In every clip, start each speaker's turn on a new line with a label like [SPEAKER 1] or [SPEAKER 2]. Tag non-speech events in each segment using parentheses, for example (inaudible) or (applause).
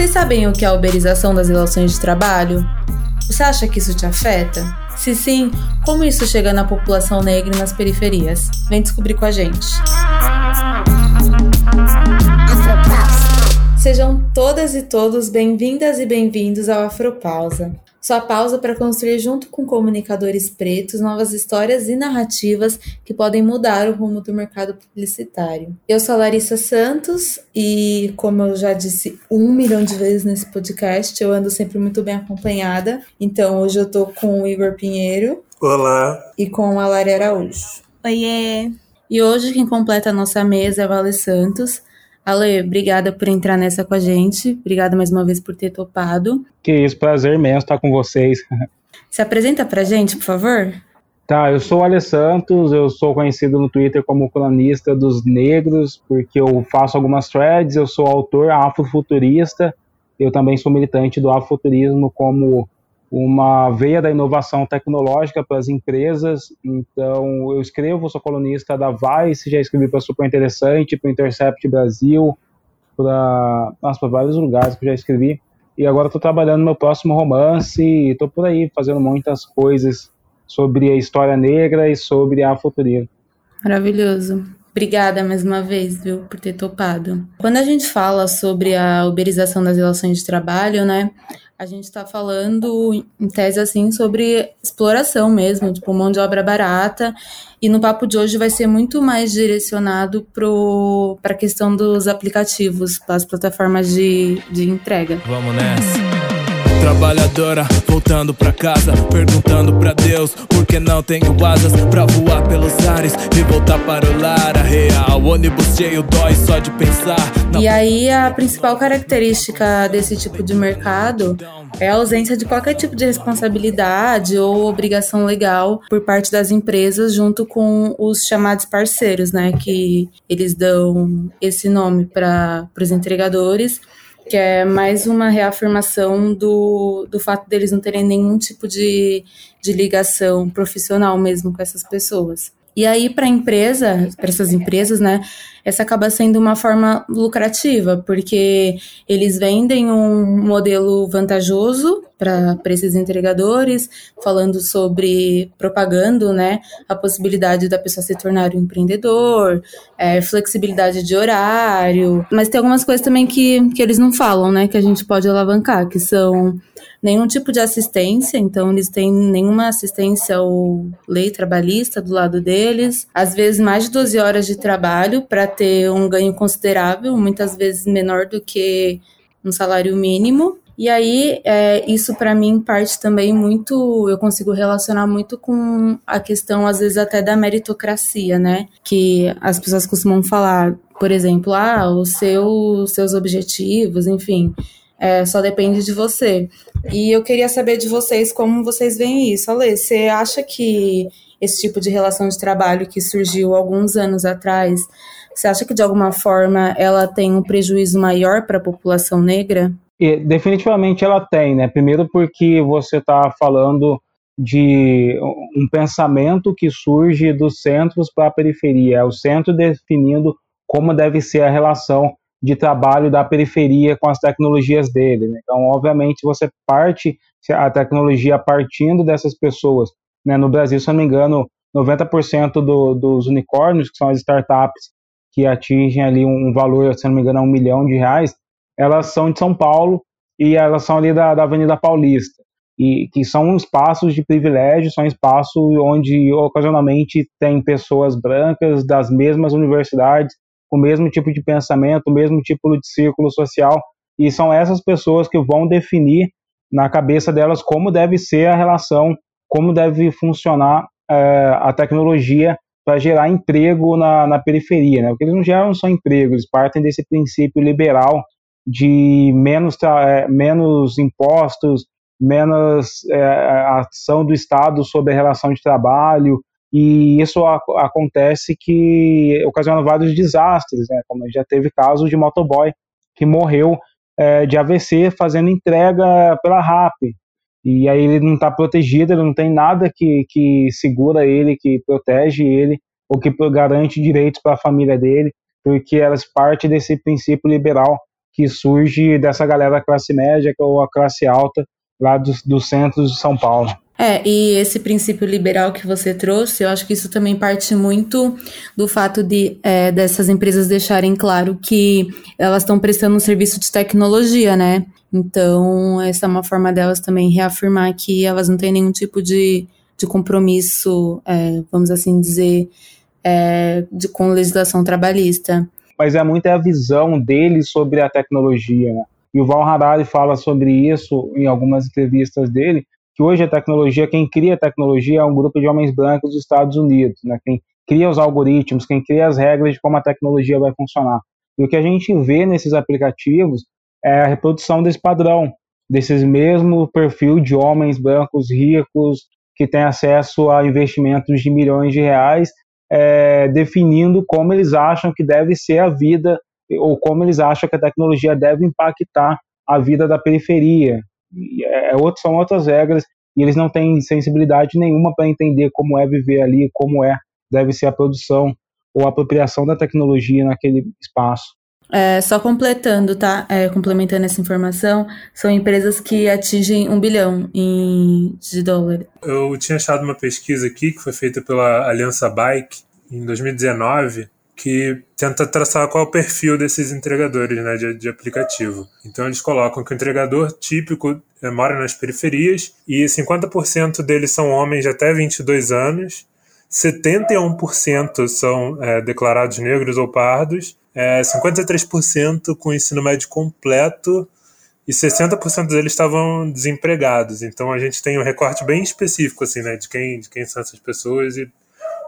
[SPEAKER 1] Vocês sabem o que é a uberização das relações de trabalho? Você acha que isso te afeta? Se sim, como isso chega na população negra e nas periferias? Vem descobrir com a gente. Sejam todas e todos bem-vindas e bem-vindos ao Afropausa. Sua pausa para construir junto com comunicadores pretos novas histórias e narrativas que podem mudar o rumo do mercado publicitário. Eu sou a Larissa Santos e, como eu já disse um milhão de vezes nesse podcast, eu ando sempre muito bem acompanhada. Então hoje eu tô com o Igor Pinheiro.
[SPEAKER 2] Olá.
[SPEAKER 1] E com a Lari Araújo.
[SPEAKER 3] Oiê.
[SPEAKER 1] E hoje quem completa a nossa mesa é a Vale Santos. Ale, obrigada por entrar nessa com a gente. Obrigada mais uma vez por ter topado.
[SPEAKER 4] Que isso, prazer mesmo estar com vocês. (laughs)
[SPEAKER 1] Se apresenta pra gente, por favor.
[SPEAKER 4] Tá, eu sou o Ale Santos, eu sou conhecido no Twitter como colunista dos negros, porque eu faço algumas threads, eu sou autor afrofuturista, eu também sou militante do afrofuturismo como uma veia da inovação tecnológica para as empresas. Então, eu escrevo, sou colunista da Vice, já escrevi para Super Interessante, para Intercept Brasil, para vários lugares que eu já escrevi. E agora estou trabalhando no meu próximo romance e estou por aí fazendo muitas coisas sobre a história negra e sobre a futurismo.
[SPEAKER 1] Maravilhoso. Obrigada mais uma vez, viu, por ter topado. Quando a gente fala sobre a uberização das relações de trabalho, né, a gente está falando, em tese, assim, sobre exploração mesmo, tipo, mão de obra barata. E no papo de hoje vai ser muito mais direcionado para a questão dos aplicativos, para as plataformas de, de entrega.
[SPEAKER 5] Vamos nessa. Trabalhadora voltando pra casa, perguntando pra Deus por que não tenho asas pra voar pelos ares e voltar para o lar. A real, ônibus cheio dói só de pensar.
[SPEAKER 1] E aí a principal característica desse tipo de mercado é a ausência de qualquer tipo de responsabilidade ou obrigação legal por parte das empresas junto com os chamados parceiros, né, que eles dão esse nome para os entregadores que é mais uma reafirmação do, do fato deles não terem nenhum tipo de, de ligação profissional mesmo com essas pessoas. E aí, para a empresa, para essas empresas, né, essa acaba sendo uma forma lucrativa, porque eles vendem um modelo vantajoso para esses entregadores, falando sobre propagando, né, a possibilidade da pessoa se tornar um empreendedor, é, flexibilidade de horário, mas tem algumas coisas também que, que eles não falam, né, que a gente pode alavancar, que são nenhum tipo de assistência, então eles têm nenhuma assistência ou lei trabalhista do lado deles, às vezes mais de 12 horas de trabalho para ter um ganho considerável, muitas vezes menor do que um salário mínimo. E aí, é, isso para mim parte também muito, eu consigo relacionar muito com a questão, às vezes, até da meritocracia, né? Que as pessoas costumam falar, por exemplo, ah, os seu, seus objetivos, enfim, é, só depende de você. E eu queria saber de vocês como vocês veem isso. Ale, você acha que esse tipo de relação de trabalho que surgiu alguns anos atrás, você acha que de alguma forma ela tem um prejuízo maior para a população negra?
[SPEAKER 4] E, definitivamente ela tem, né? Primeiro porque você está falando de um pensamento que surge dos centros para a periferia, é o centro definindo como deve ser a relação de trabalho da periferia com as tecnologias dele. Né? Então, obviamente, você parte a tecnologia partindo dessas pessoas. Né? No Brasil, se eu não me engano, 90% do, dos unicórnios, que são as startups que atingem ali um valor, se não me engano, um milhão de reais, elas são de São Paulo e elas são ali da, da Avenida Paulista. E que são espaços de privilégio, são espaços onde ocasionalmente tem pessoas brancas das mesmas universidades, com o mesmo tipo de pensamento, o mesmo tipo de círculo social, e são essas pessoas que vão definir na cabeça delas como deve ser a relação, como deve funcionar é, a tecnologia para gerar emprego na, na periferia, né? Porque eles não geram só emprego, eles partem desse princípio liberal de menos, é, menos impostos, menos é, ação do Estado sobre a relação de trabalho, e isso a, acontece que ocasiona vários desastres, né? Como já teve casos de motoboy que morreu é, de AVC fazendo entrega pela RAP. E aí ele não está protegido, ele não tem nada que, que segura ele, que protege ele, ou que garante direitos para a família dele, porque elas parte desse princípio liberal que surge dessa galera classe média ou a classe alta lá dos, dos centros de São Paulo.
[SPEAKER 1] É, e esse princípio liberal que você trouxe, eu acho que isso também parte muito do fato de é, dessas empresas deixarem claro que elas estão prestando um serviço de tecnologia, né? Então, essa é uma forma delas também reafirmar que elas não têm nenhum tipo de, de compromisso, é, vamos assim dizer, é, de, com legislação trabalhista.
[SPEAKER 4] Mas é muito a visão deles sobre a tecnologia, né? E o Val Harari fala sobre isso em algumas entrevistas dele, que hoje a tecnologia, quem cria a tecnologia é um grupo de homens brancos dos Estados Unidos, né? Quem cria os algoritmos, quem cria as regras de como a tecnologia vai funcionar. E o que a gente vê nesses aplicativos é a reprodução desse padrão, desses mesmo perfil de homens brancos ricos que têm acesso a investimentos de milhões de reais, é, definindo como eles acham que deve ser a vida ou como eles acham que a tecnologia deve impactar a vida da periferia. É, é outro, são outras regras e eles não têm sensibilidade nenhuma para entender como é viver ali, como é deve ser a produção ou a apropriação da tecnologia naquele espaço.
[SPEAKER 1] É, só completando, tá? É, complementando essa informação, são empresas que atingem um bilhão em, de dólares.
[SPEAKER 2] Eu tinha achado uma pesquisa aqui que foi feita pela Aliança Bike em 2019 que tenta traçar qual é o perfil desses entregadores né, de, de aplicativo. Então eles colocam que o entregador típico é, mora nas periferias e 50% deles são homens de até 22 anos, 71% são é, declarados negros ou pardos, é, 53% com ensino médio completo e 60% deles estavam desempregados. Então a gente tem um recorte bem específico assim, né, de quem, de quem são essas pessoas e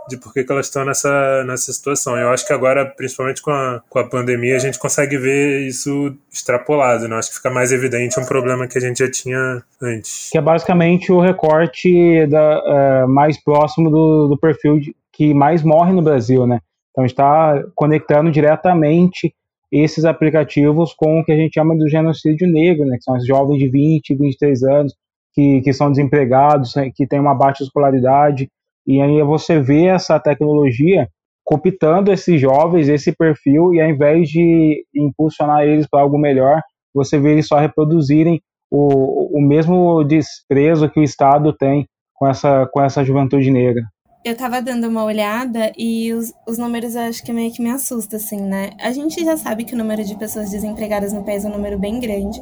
[SPEAKER 2] de por que, que elas estão nessa, nessa situação. Eu acho que agora, principalmente com a, com a pandemia, a gente consegue ver isso extrapolado. Né? Acho que fica mais evidente um problema que a gente já tinha antes.
[SPEAKER 4] Que é basicamente o recorte da, é, mais próximo do, do perfil de, que mais morre no Brasil, né? Então, está conectando diretamente esses aplicativos com o que a gente chama do genocídio negro, né? Que são os jovens de 20, 23 anos que, que são desempregados, né? que têm uma baixa escolaridade. E aí você vê essa tecnologia cooptando esses jovens, esse perfil, e ao invés de impulsionar eles para algo melhor, você vê eles só reproduzirem o, o mesmo desprezo que o Estado tem com essa, com essa juventude negra
[SPEAKER 3] eu tava dando uma olhada e os, os números eu acho que meio que me assusta, assim, né? A gente já sabe que o número de pessoas desempregadas no país é um número bem grande,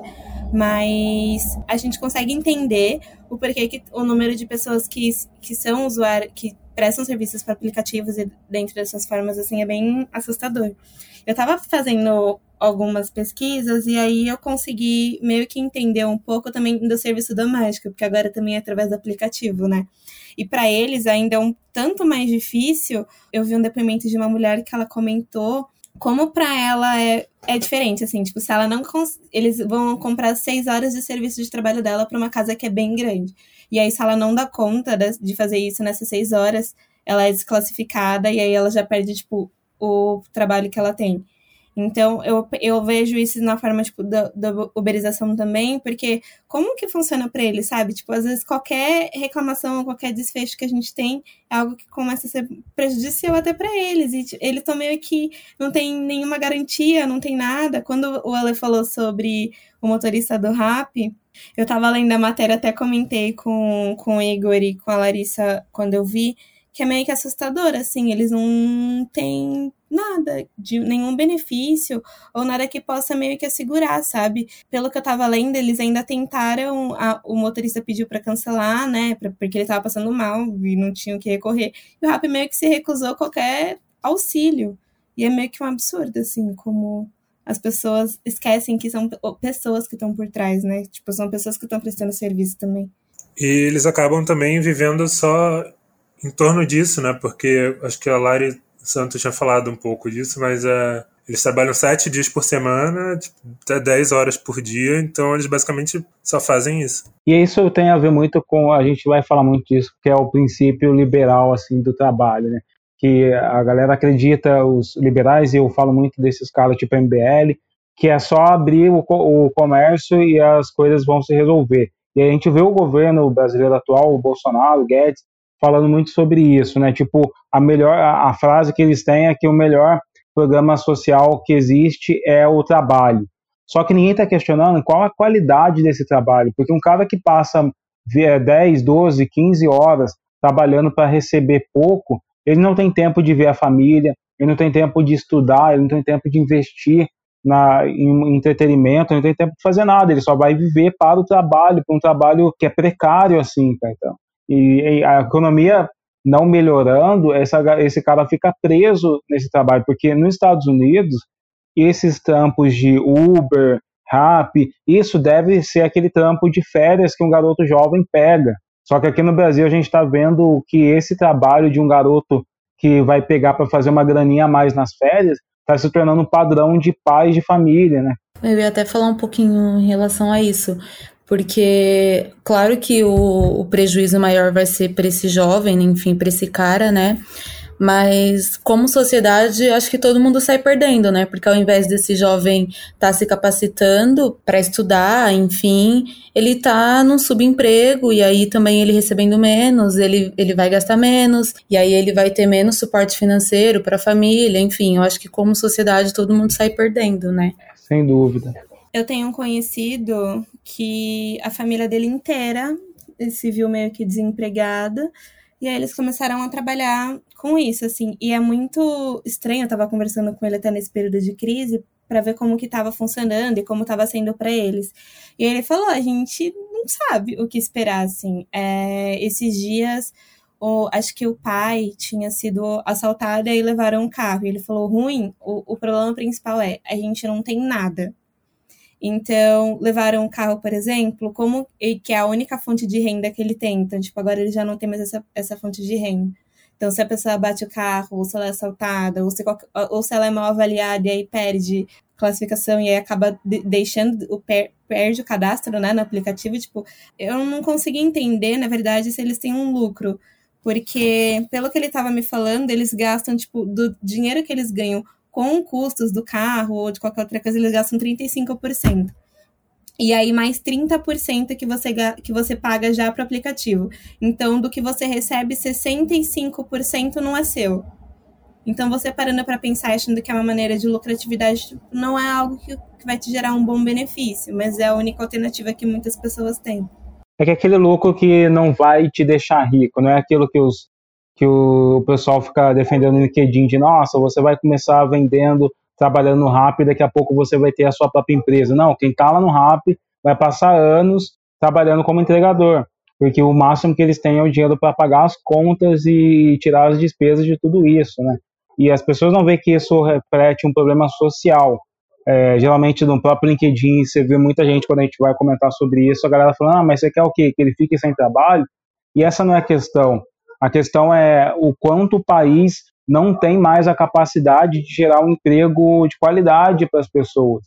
[SPEAKER 3] mas a gente consegue entender o porquê que o número de pessoas que, que são usuários, que prestam serviços para aplicativos e dentro dessas formas, assim, é bem assustador. Eu tava fazendo algumas pesquisas e aí eu consegui meio que entender um pouco também do serviço doméstico, porque agora também é através do aplicativo, né? E para eles ainda é um tanto mais difícil. Eu vi um depoimento de uma mulher que ela comentou como para ela é, é diferente, assim, tipo, se ela não. Eles vão comprar seis horas de serviço de trabalho dela para uma casa que é bem grande. E aí, se ela não dá conta de, de fazer isso nessas seis horas, ela é desclassificada e aí ela já perde, tipo, o trabalho que ela tem. Então, eu, eu vejo isso na forma, tipo, da, da uberização também, porque como que funciona para ele, sabe? Tipo, às vezes qualquer reclamação, qualquer desfecho que a gente tem é algo que começa a ser prejudicial até para eles. E tipo, eles estão meio que não tem nenhuma garantia, não tem nada. Quando o Ale falou sobre o motorista do rap, eu tava lendo a matéria, até comentei com, com o Igor e com a Larissa quando eu vi, que é meio que assustador, assim, eles não têm nada, de nenhum benefício ou nada que possa meio que assegurar, sabe? Pelo que eu tava lendo, eles ainda tentaram, a, o motorista pediu para cancelar, né, pra, porque ele tava passando mal e não tinha o que recorrer. E o RAP meio que se recusou qualquer auxílio. E é meio que um absurdo, assim, como as pessoas esquecem que são pessoas que estão por trás, né? Tipo, são pessoas que estão prestando serviço também.
[SPEAKER 2] E eles acabam também vivendo só em torno disso, né? Porque acho que a Lari Santos tinha falado um pouco disso, mas é, eles trabalham sete dias por semana, tipo, até dez horas por dia, então eles basicamente só fazem isso.
[SPEAKER 4] E isso tem a ver muito com, a gente vai falar muito disso, que é o princípio liberal assim do trabalho, né? Que a galera acredita, os liberais, e eu falo muito desses caras tipo MBL, que é só abrir o, o comércio e as coisas vão se resolver. E a gente vê o governo brasileiro atual, o Bolsonaro, o Guedes, falando muito sobre isso, né? Tipo, a melhor a, a frase que eles têm é que o melhor programa social que existe é o trabalho. Só que ninguém está questionando qual a qualidade desse trabalho, porque um cara que passa 10, 12, 15 horas trabalhando para receber pouco, ele não tem tempo de ver a família, ele não tem tempo de estudar, ele não tem tempo de investir na, em entretenimento, não tem tempo de fazer nada, ele só vai viver para o trabalho, para um trabalho que é precário assim, tá, então. E, e a economia não melhorando, essa, esse cara fica preso nesse trabalho, porque nos Estados Unidos, esses trampos de Uber, Rap, isso deve ser aquele trampo de férias que um garoto jovem pega. Só que aqui no Brasil a gente está vendo que esse trabalho de um garoto que vai pegar para fazer uma graninha a mais nas férias está se tornando um padrão de pais de família, né?
[SPEAKER 1] Eu ia até falar um pouquinho em relação a isso, porque claro que o, o prejuízo maior vai ser para esse jovem, enfim, para esse cara, né? Mas como sociedade, acho que todo mundo sai perdendo, né? Porque ao invés desse jovem estar tá se capacitando para estudar, enfim, ele tá num subemprego e aí também ele recebendo menos, ele, ele vai gastar menos e aí ele vai ter menos suporte financeiro para a família, enfim, eu acho que como sociedade todo mundo sai perdendo, né?
[SPEAKER 4] Sem dúvida.
[SPEAKER 3] Eu tenho um conhecido que a família dele inteira se viu meio que desempregada e aí eles começaram a trabalhar com isso, assim. E é muito estranho, eu tava conversando com ele até nesse período de crise, para ver como que tava funcionando e como tava sendo para eles. E ele falou, a gente não sabe o que esperar, assim. É, esses dias, o, acho que o pai tinha sido assaltado e aí levaram um carro. E ele falou, ruim, o, o problema principal é, a gente não tem nada. Então, levaram um carro, por exemplo, como que é a única fonte de renda que ele tem. Então, tipo, agora ele já não tem mais essa, essa fonte de renda. Então, se a pessoa bate o carro, ou se ela é assaltada, ou se, ou se ela é mal avaliada e aí perde classificação e aí acaba deixando, o per, perde o cadastro, né, no aplicativo, tipo, eu não consegui entender, na verdade, se eles têm um lucro. Porque, pelo que ele estava me falando, eles gastam, tipo, do dinheiro que eles ganham com custos do carro ou de qualquer outra coisa, eles gastam 35%. E aí, mais 30% que você, que você paga já para o aplicativo. Então, do que você recebe, 65% não é seu. Então, você parando para pensar, achando que é uma maneira de lucratividade, não é algo que, que vai te gerar um bom benefício, mas é a única alternativa que muitas pessoas têm.
[SPEAKER 4] É que aquele lucro que não vai te deixar rico, não é aquilo que os que o pessoal fica defendendo no LinkedIn de nossa, você vai começar vendendo, trabalhando no Rap, daqui a pouco você vai ter a sua própria empresa. Não, quem está lá no Rap vai passar anos trabalhando como entregador, porque o máximo que eles têm é o dinheiro para pagar as contas e tirar as despesas de tudo isso, né? E as pessoas não veem que isso reflete um problema social. É, geralmente no próprio LinkedIn você vê muita gente quando a gente vai comentar sobre isso, a galera falando, ah, mas você quer o quê? Que ele fique sem trabalho? E essa não é a questão. A questão é o quanto o país não tem mais a capacidade de gerar um emprego de qualidade para as pessoas.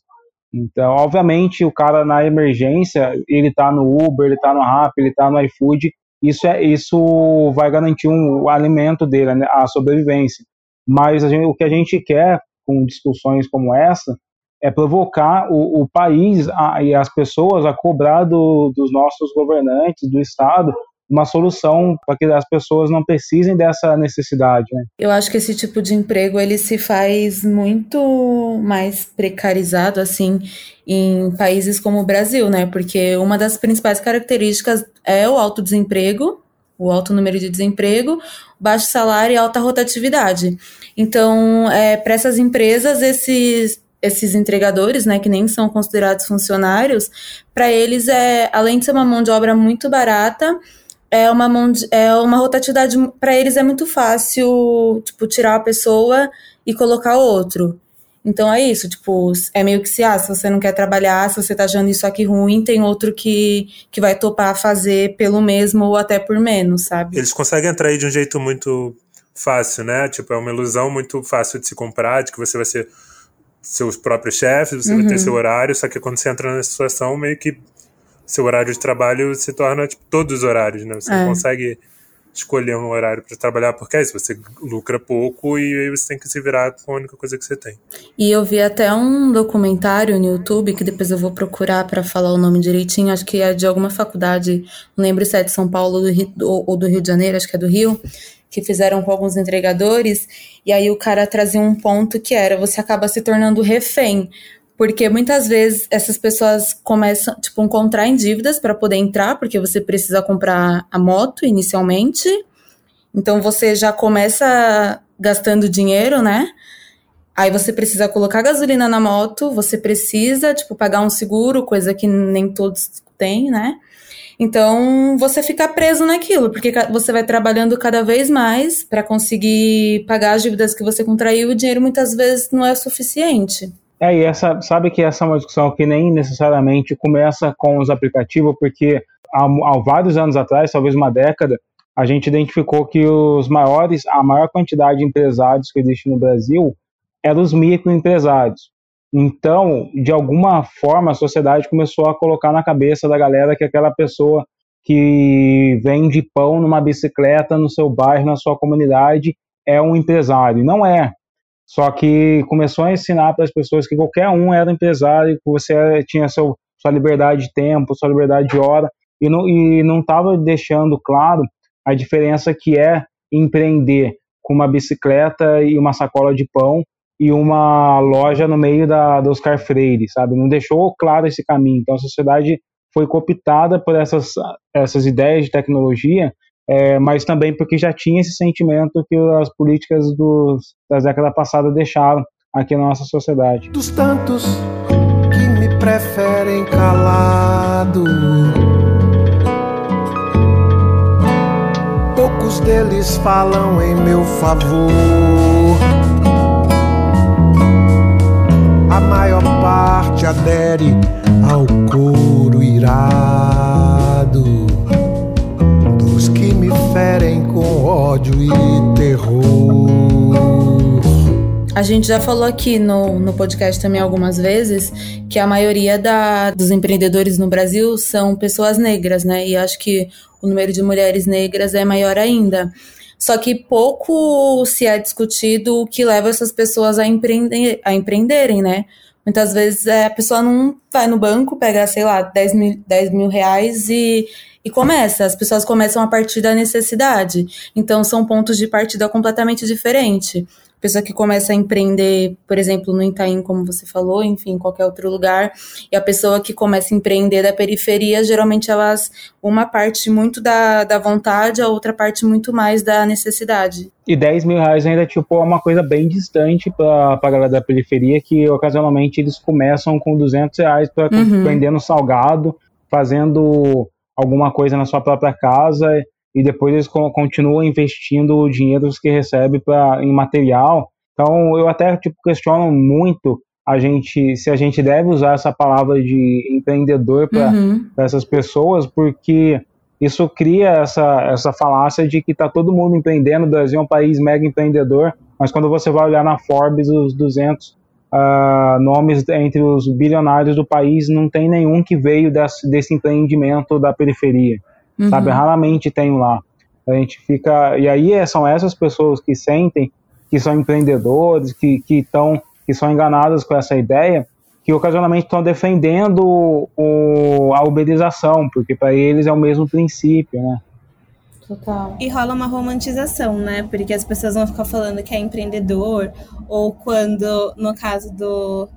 [SPEAKER 4] Então, obviamente, o cara na emergência, ele está no Uber, ele está no Rap, ele está no iFood, isso, é, isso vai garantir um, o alimento dele, né, a sobrevivência. Mas gente, o que a gente quer com discussões como essa é provocar o, o país a, e as pessoas a cobrar do, dos nossos governantes, do Estado, uma solução para que as pessoas não precisem dessa necessidade. Né?
[SPEAKER 1] Eu acho que esse tipo de emprego ele se faz muito mais precarizado assim em países como o Brasil, né? Porque uma das principais características é o alto desemprego, o alto número de desemprego, baixo salário e alta rotatividade. Então, é, para essas empresas, esses esses entregadores, né, que nem são considerados funcionários, para eles é, além de ser uma mão de obra muito barata, é uma mão de, é uma rotatividade para eles é muito fácil, tipo, tirar a pessoa e colocar outro. Então é isso, tipo, é meio que se, ah, se você não quer trabalhar, se você tá achando isso aqui ruim, tem outro que, que vai topar fazer pelo mesmo ou até por menos, sabe?
[SPEAKER 2] Eles conseguem atrair de um jeito muito fácil, né? Tipo, é uma ilusão muito fácil de se comprar, de que você vai ser seus próprios chefes, você uhum. vai ter uhum. seu horário, só que quando você entra nessa situação, meio que seu horário de trabalho se torna tipo, todos os horários, né? Você é. não consegue escolher um horário para trabalhar, porque é isso, você lucra pouco e aí você tem que se virar com a única coisa que você tem.
[SPEAKER 1] E eu vi até um documentário no YouTube, que depois eu vou procurar para falar o nome direitinho, acho que é de alguma faculdade, não lembro se é de São Paulo do Rio, ou do Rio de Janeiro, acho que é do Rio, que fizeram com alguns entregadores, e aí o cara trazia um ponto que era, você acaba se tornando refém, Porque muitas vezes essas pessoas começam, tipo, contraem dívidas para poder entrar, porque você precisa comprar a moto inicialmente. Então você já começa gastando dinheiro, né? Aí você precisa colocar gasolina na moto, você precisa, tipo, pagar um seguro, coisa que nem todos têm, né? Então, você fica preso naquilo, porque você vai trabalhando cada vez mais para conseguir pagar as dívidas que você contraiu e o dinheiro muitas vezes não é suficiente.
[SPEAKER 4] É, e essa, sabe que essa é uma discussão que nem necessariamente começa com os aplicativos, porque há, há vários anos atrás, talvez uma década, a gente identificou que os maiores, a maior quantidade de empresários que existe no Brasil eram os microempresários. Então, de alguma forma, a sociedade começou a colocar na cabeça da galera que aquela pessoa que vende pão numa bicicleta no seu bairro, na sua comunidade, é um empresário. Não é. Só que começou a ensinar para as pessoas que qualquer um era empresário, que você tinha seu, sua liberdade de tempo, sua liberdade de hora, e não estava deixando claro a diferença que é empreender com uma bicicleta e uma sacola de pão e uma loja no meio da, do Oscar Freire, sabe? Não deixou claro esse caminho. Então a sociedade foi cooptada por essas, essas ideias de tecnologia, é, mas também porque já tinha esse sentimento que as políticas dos, das décadas passadas deixaram aqui na nossa sociedade.
[SPEAKER 6] Dos tantos que me preferem calado, poucos deles falam em meu favor. a maior parte adere ao coro irado ferem com ódio e terror.
[SPEAKER 1] A gente já falou aqui no, no podcast também algumas vezes que a maioria da, dos empreendedores no Brasil são pessoas negras, né? E acho que o número de mulheres negras é maior ainda. Só que pouco se é discutido o que leva essas pessoas a, empreender, a empreenderem, né? Muitas vezes é, a pessoa não vai no banco, pega, sei lá, 10 mil, 10 mil reais e, e começa. As pessoas começam a partir da necessidade. Então, são pontos de partida completamente diferentes pessoa que começa a empreender, por exemplo, no Itaim, como você falou, enfim, em qualquer outro lugar, e a pessoa que começa a empreender da periferia, geralmente elas, uma parte muito da, da vontade, a outra parte muito mais da necessidade.
[SPEAKER 4] E 10 mil reais ainda, tipo, é uma coisa bem distante para a galera da periferia, que ocasionalmente eles começam com 200 reais para uhum. vendendo salgado, fazendo alguma coisa na sua própria casa e depois eles continuam investindo o dinheiro que recebe pra, em material. Então eu até tipo questiono muito a gente se a gente deve usar essa palavra de empreendedor para uhum. essas pessoas, porque isso cria essa, essa falácia de que está todo mundo empreendendo, o Brasil é um país mega empreendedor, mas quando você vai olhar na Forbes, os 200 uh, nomes entre os bilionários do país, não tem nenhum que veio desse, desse empreendimento da periferia uhum. sabe? Raramente tem lá. A gente fica. E aí é, são essas pessoas que sentem que são empreendedores, que, que, tão, que são enganadas com essa ideia, que ocasionalmente estão defendendo o, a uberização, porque para eles é o mesmo princípio, né?
[SPEAKER 3] Total. E rola uma romantização, né? Porque as pessoas vão ficar falando que é empreendedor, ou quando, no caso do,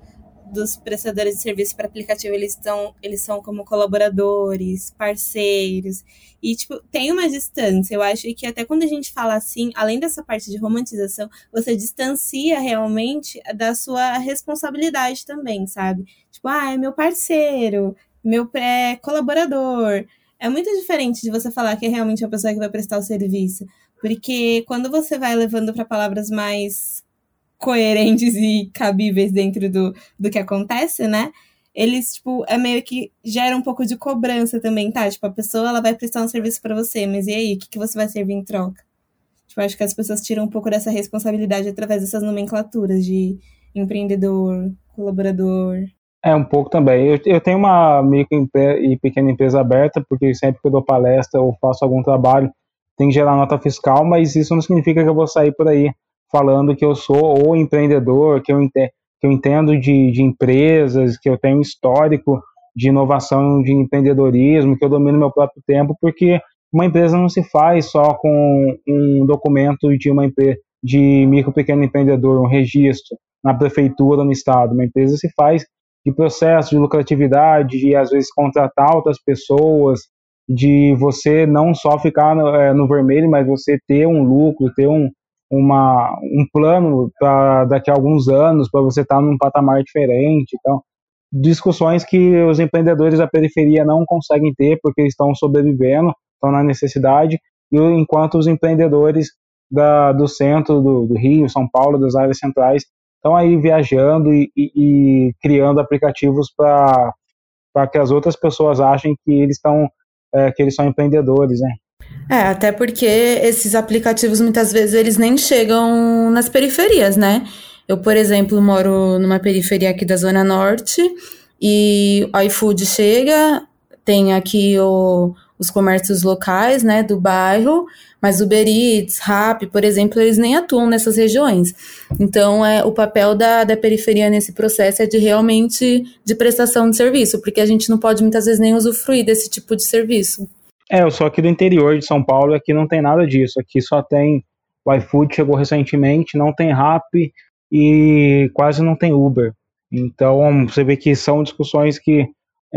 [SPEAKER 3] dos prestadores de serviço para aplicativo, eles estão, eles são como colaboradores, parceiros. E, tipo, tem uma distância. Eu acho que até quando a gente fala assim, além dessa parte de romantização, você distancia realmente da sua responsabilidade também, sabe? Tipo, ah, é meu parceiro, meu pré-colaborador. É muito diferente de você falar que é realmente a pessoa que vai prestar o serviço. Porque quando você vai levando para palavras mais coerentes e cabíveis dentro do, do que acontece, né? Eles, tipo, é meio que gera um pouco de cobrança também, tá? Tipo, a pessoa, ela vai prestar um serviço para você, mas e aí, o que, que você vai servir em troca? Tipo, acho que as pessoas tiram um pouco dessa responsabilidade através dessas nomenclaturas de empreendedor, colaborador.
[SPEAKER 4] É, um pouco também. Eu, eu tenho uma micro e pequena empresa aberta, porque sempre que eu dou palestra ou faço algum trabalho, tem que gerar nota fiscal, mas isso não significa que eu vou sair por aí falando que eu sou o empreendedor, que eu, entendo, que eu entendo de, de empresas, que eu tenho histórico de inovação, de empreendedorismo, que eu domino meu próprio tempo, porque uma empresa não se faz só com um documento de uma empresa de micro pequeno empreendedor, um registro na prefeitura, no estado. Uma empresa se faz de processo, de lucratividade, de às vezes contratar outras pessoas, de você não só ficar no, é, no vermelho, mas você ter um lucro, ter um, uma, um plano para daqui a alguns anos, para você estar tá num patamar diferente. Então, discussões que os empreendedores da periferia não conseguem ter porque estão sobrevivendo, estão na necessidade, e enquanto os empreendedores da, do centro do, do Rio, São Paulo, das áreas centrais, estão aí viajando e, e, e criando aplicativos para que as outras pessoas achem que eles estão é, que eles são empreendedores, né?
[SPEAKER 1] É, até porque esses aplicativos muitas vezes eles nem chegam nas periferias, né? Eu, por exemplo, moro numa periferia aqui da Zona Norte e o iFood chega, tem aqui o, os comércios locais, né, do bairro, mas Uber Eats, Rappi, por exemplo, eles nem atuam nessas regiões. Então, é, o papel da, da periferia nesse processo é de realmente de prestação de serviço, porque a gente não pode muitas vezes nem usufruir desse tipo de serviço.
[SPEAKER 4] É, eu sou aqui do interior de São Paulo aqui não tem nada disso. Aqui só tem o iFood, chegou recentemente, não tem Rappi e quase não tem Uber. Então, você vê que são discussões que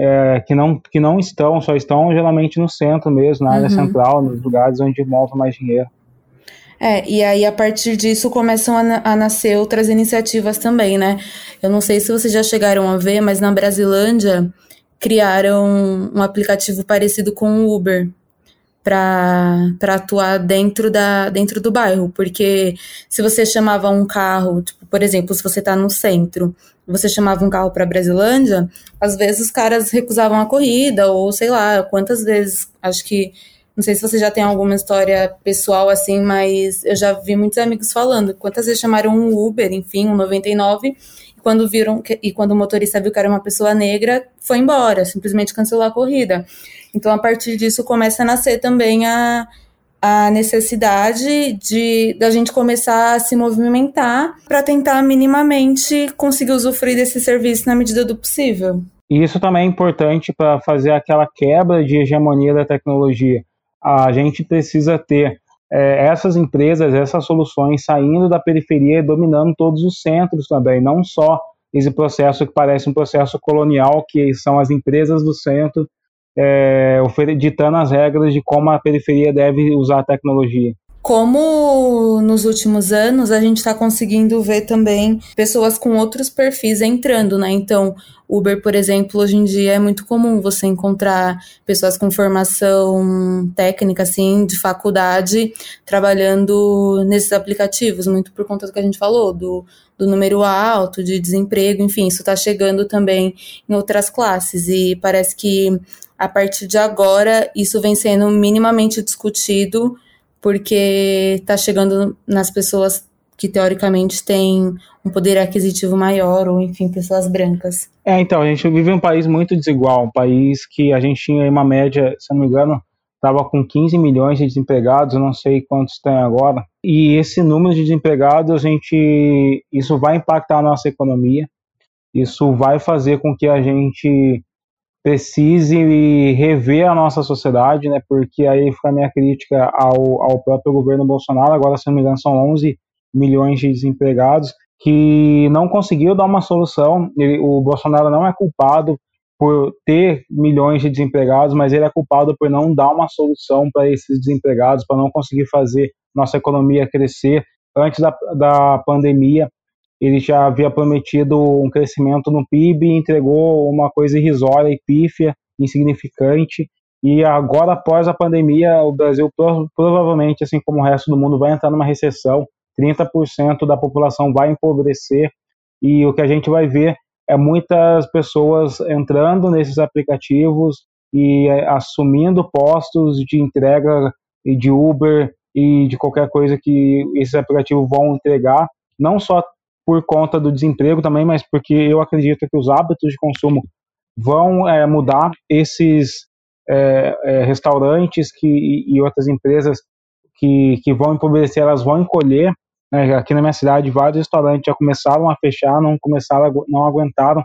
[SPEAKER 4] é, que, não, que não estão, só estão geralmente no centro mesmo, na área uhum. central, nos lugares onde move mais dinheiro.
[SPEAKER 1] É, e aí a partir disso começam a, a, nascer outras iniciativas também, né? Eu não sei se vocês já chegaram a ver, mas na Brasilândia criaram um aplicativo parecido com o Uber para atuar dentro, da, dentro do bairro, porque se você chamava um carro, tipo, por exemplo, se você está no centro, você chamava um carro para Brasilândia, às vezes os caras recusavam a corrida, ou sei lá, quantas vezes, acho que, não sei se você já tem alguma história pessoal assim, mas eu já vi muitos amigos falando, quantas vezes chamaram um Uber, enfim, um 99, e quando viram, e quando o motorista viu que era uma pessoa negra, foi embora, simplesmente cancelou a corrida. Então, a partir disso, começa a nascer também a a necessidade de da gente começar a se movimentar para tentar minimamente conseguir usufruir desse serviço na medida do possível.
[SPEAKER 4] E isso também é importante para fazer aquela quebra de hegemonia da tecnologia. A gente precisa ter é, essas empresas, essas soluções saindo da periferia e dominando todos os centros também, não só esse processo que parece um processo colonial, que são as empresas do centro é, ditando as regras de como a periferia deve usar a tecnologia.
[SPEAKER 1] Como nos últimos anos a gente está conseguindo ver também pessoas com outros perfis entrando, né? Então, Uber, por exemplo, hoje em dia é muito comum você encontrar pessoas com formação técnica, assim, de faculdade, trabalhando nesses aplicativos, muito por conta do que a gente falou, do, do número alto de desemprego, enfim, isso está chegando também em outras classes e parece que a partir de agora isso vem sendo minimamente discutido porque está chegando nas pessoas que teoricamente têm um poder aquisitivo maior, ou enfim, pessoas brancas.
[SPEAKER 4] É, então, a gente vive um país muito desigual, um país que a gente tinha uma média, se não me engano, estava com 15 milhões de desempregados, não sei quantos tem agora. E esse número de desempregados, a gente, isso vai impactar a nossa economia, isso vai fazer com que a gente precise rever a nossa sociedade, né? Porque aí fica a minha crítica ao, ao próprio governo Bolsonaro. Agora, se não me engano, são 11 milhões de desempregados que não conseguiu dar uma solução. Ele, o Bolsonaro não é culpado por ter milhões de desempregados, mas ele é culpado por não dar uma solução para esses desempregados, para não conseguir fazer nossa economia crescer. Antes da, da pandemia, ele já havia prometido um crescimento no PIB e entregou uma coisa irrisória e pífia, insignificante. E agora, após a pandemia, o Brasil provavelmente, assim como o resto do mundo, vai entrar numa recessão. 30% da população vai empobrecer. E o que a gente vai ver é muitas pessoas entrando nesses aplicativos e é, assumindo postos de entrega de Uber e de qualquer coisa que esses aplicativos vão entregar, não só por conta do desemprego também, mas porque eu acredito que os hábitos de consumo vão é, mudar. Esses é, é, restaurantes que, e outras empresas que, que vão empobrecer, elas vão encolher. Né? Aqui na minha cidade, vários restaurantes já começaram a fechar, não começaram, não aguentaram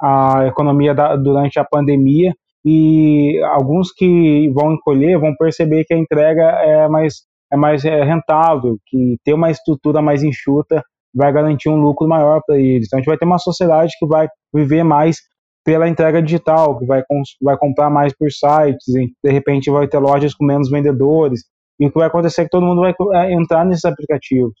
[SPEAKER 4] a economia da, durante a pandemia e alguns que vão encolher vão perceber que a entrega é mais é mais é, rentável, que ter uma estrutura mais enxuta vai garantir um lucro maior para eles. Então a gente vai ter uma sociedade que vai viver mais pela entrega digital, que vai, vai comprar mais por sites, de repente vai ter lojas com menos vendedores, e o que vai acontecer é que todo mundo vai é, entrar nesses aplicativos.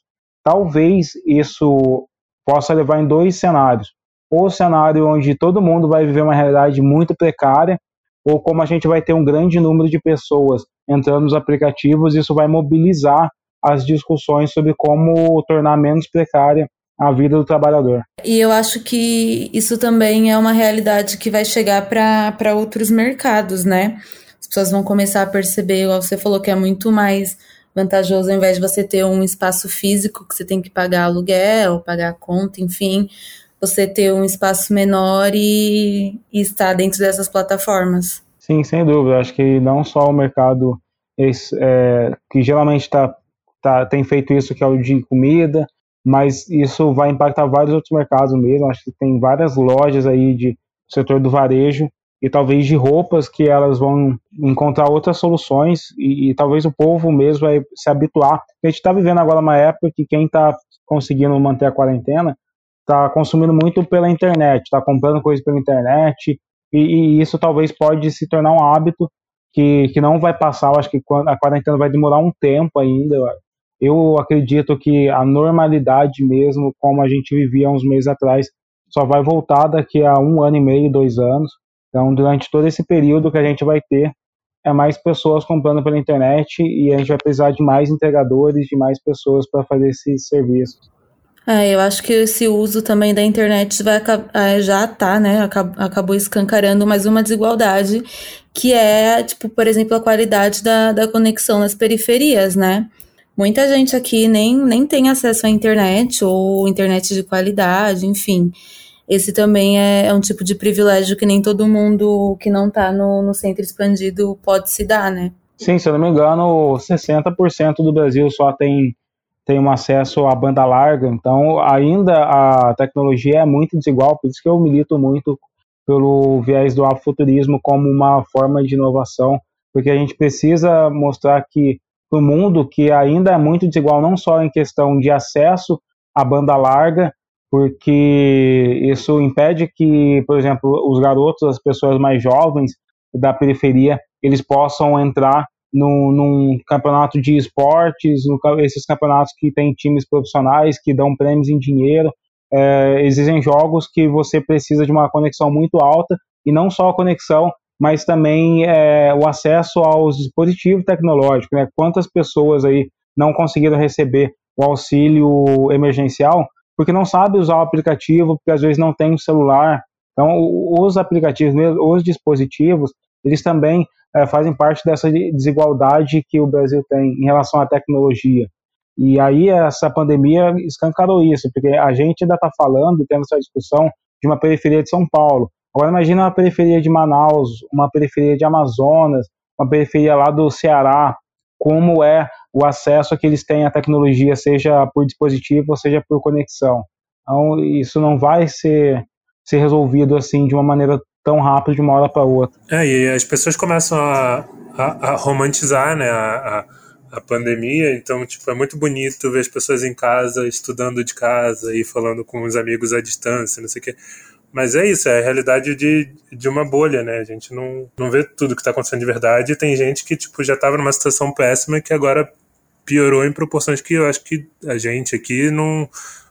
[SPEAKER 4] Talvez isso possa levar em dois cenários. Ou o cenário onde todo mundo vai viver uma realidade muito precária, ou como a gente vai ter um grande número de pessoas entrando nos aplicativos, isso vai mobilizar as discussões sobre como tornar menos precária a vida do trabalhador.
[SPEAKER 1] E eu acho que isso também é uma realidade que vai chegar para outros mercados, né? As pessoas vão começar a perceber, igual você falou, que é muito mais vantajoso ao invés de você ter um espaço físico que você tem que pagar aluguel, pagar conta, enfim, você ter um espaço menor e, e estar dentro dessas plataformas.
[SPEAKER 4] Sim, sem dúvida. Acho que não só o mercado é, que geralmente tá, tá, tem feito isso, que é o de comida, mas isso vai impactar vários outros mercados mesmo. Acho que tem várias lojas aí de setor do varejo e talvez de roupas que elas vão encontrar outras soluções e, e talvez o povo mesmo vai se habituar. A gente está vivendo agora uma época que quem está conseguindo manter a quarentena está consumindo muito pela internet, está comprando coisas pela internet e, e, isso talvez pode se tornar um hábito que, que não vai passar. Eu acho que a quarentena vai demorar um tempo ainda. Eu acredito que a normalidade mesmo, como a gente vivia uns meses atrás, só vai voltar daqui a um ano e meio, dois anos. Então, durante todo esse período que a gente vai ter, é mais pessoas comprando pela internet e a gente vai precisar de mais entregadores, de mais pessoas para fazer esse serviço.
[SPEAKER 1] É, eu acho que esse uso também da internet vai, é, já tá, né? Acabou escancarando mais uma desigualdade, que é, tipo, por exemplo, a qualidade da, da conexão nas periferias, né? Muita gente aqui nem, nem tem acesso à internet ou internet de qualidade, enfim esse também é, é, um tipo de privilégio que nem todo mundo que não está no, no centro expandido pode se dar, né?
[SPEAKER 4] Sim, se eu não me engano, 60% do Brasil só tem, tem um acesso à banda larga, então ainda a tecnologia é muito desigual, por isso que eu milito muito pelo viés do afrofuturismo como uma forma de inovação, porque a gente precisa mostrar que o mundo que ainda é muito desigual, não só em questão de acesso à banda larga, porque isso impede que, por exemplo, os garotos, as pessoas mais jovens da periferia, eles possam entrar num, num campeonato de esportes, no, esses campeonatos que tem times profissionais que dão prêmios em dinheiro. É, existem jogos que você precisa de uma conexão muito alta e não só a conexão, mas também é, o acesso aos dispositivos tecnológicos. Né? Quantas pessoas aí não conseguiram receber o auxílio emergencial porque não sabe usar o aplicativo, porque às vezes não tem um celular. Então, os aplicativos, os dispositivos, eles também é, fazem parte dessa desigualdade que o Brasil tem em relação à tecnologia. E aí essa pandemia escancarou isso, porque a gente ainda está falando, tendo essa discussão de uma periferia de São Paulo. Agora imagina uma periferia de Manaus, uma periferia de Amazonas, uma periferia lá do Ceará, como é o acesso que eles têm à tecnologia, seja por dispositivo seja por conexão. Então, isso não vai ser, ser resolvido assim de uma maneira tão rápida de uma hora para outra.
[SPEAKER 2] É, e as pessoas começam a, a, a romantizar né, a, a, a, pandemia, então tipo, é muito bonito ver as pessoas em casa, estudando de casa e falando com os amigos à distância, não sei o quê. Mas é isso, é a realidade de, de uma bolha, né? A gente não, não vê tudo que está acontecendo de verdade. E tem gente que tipo, já estava numa situação péssima que agora piorou em proporções que eu acho que a gente aqui não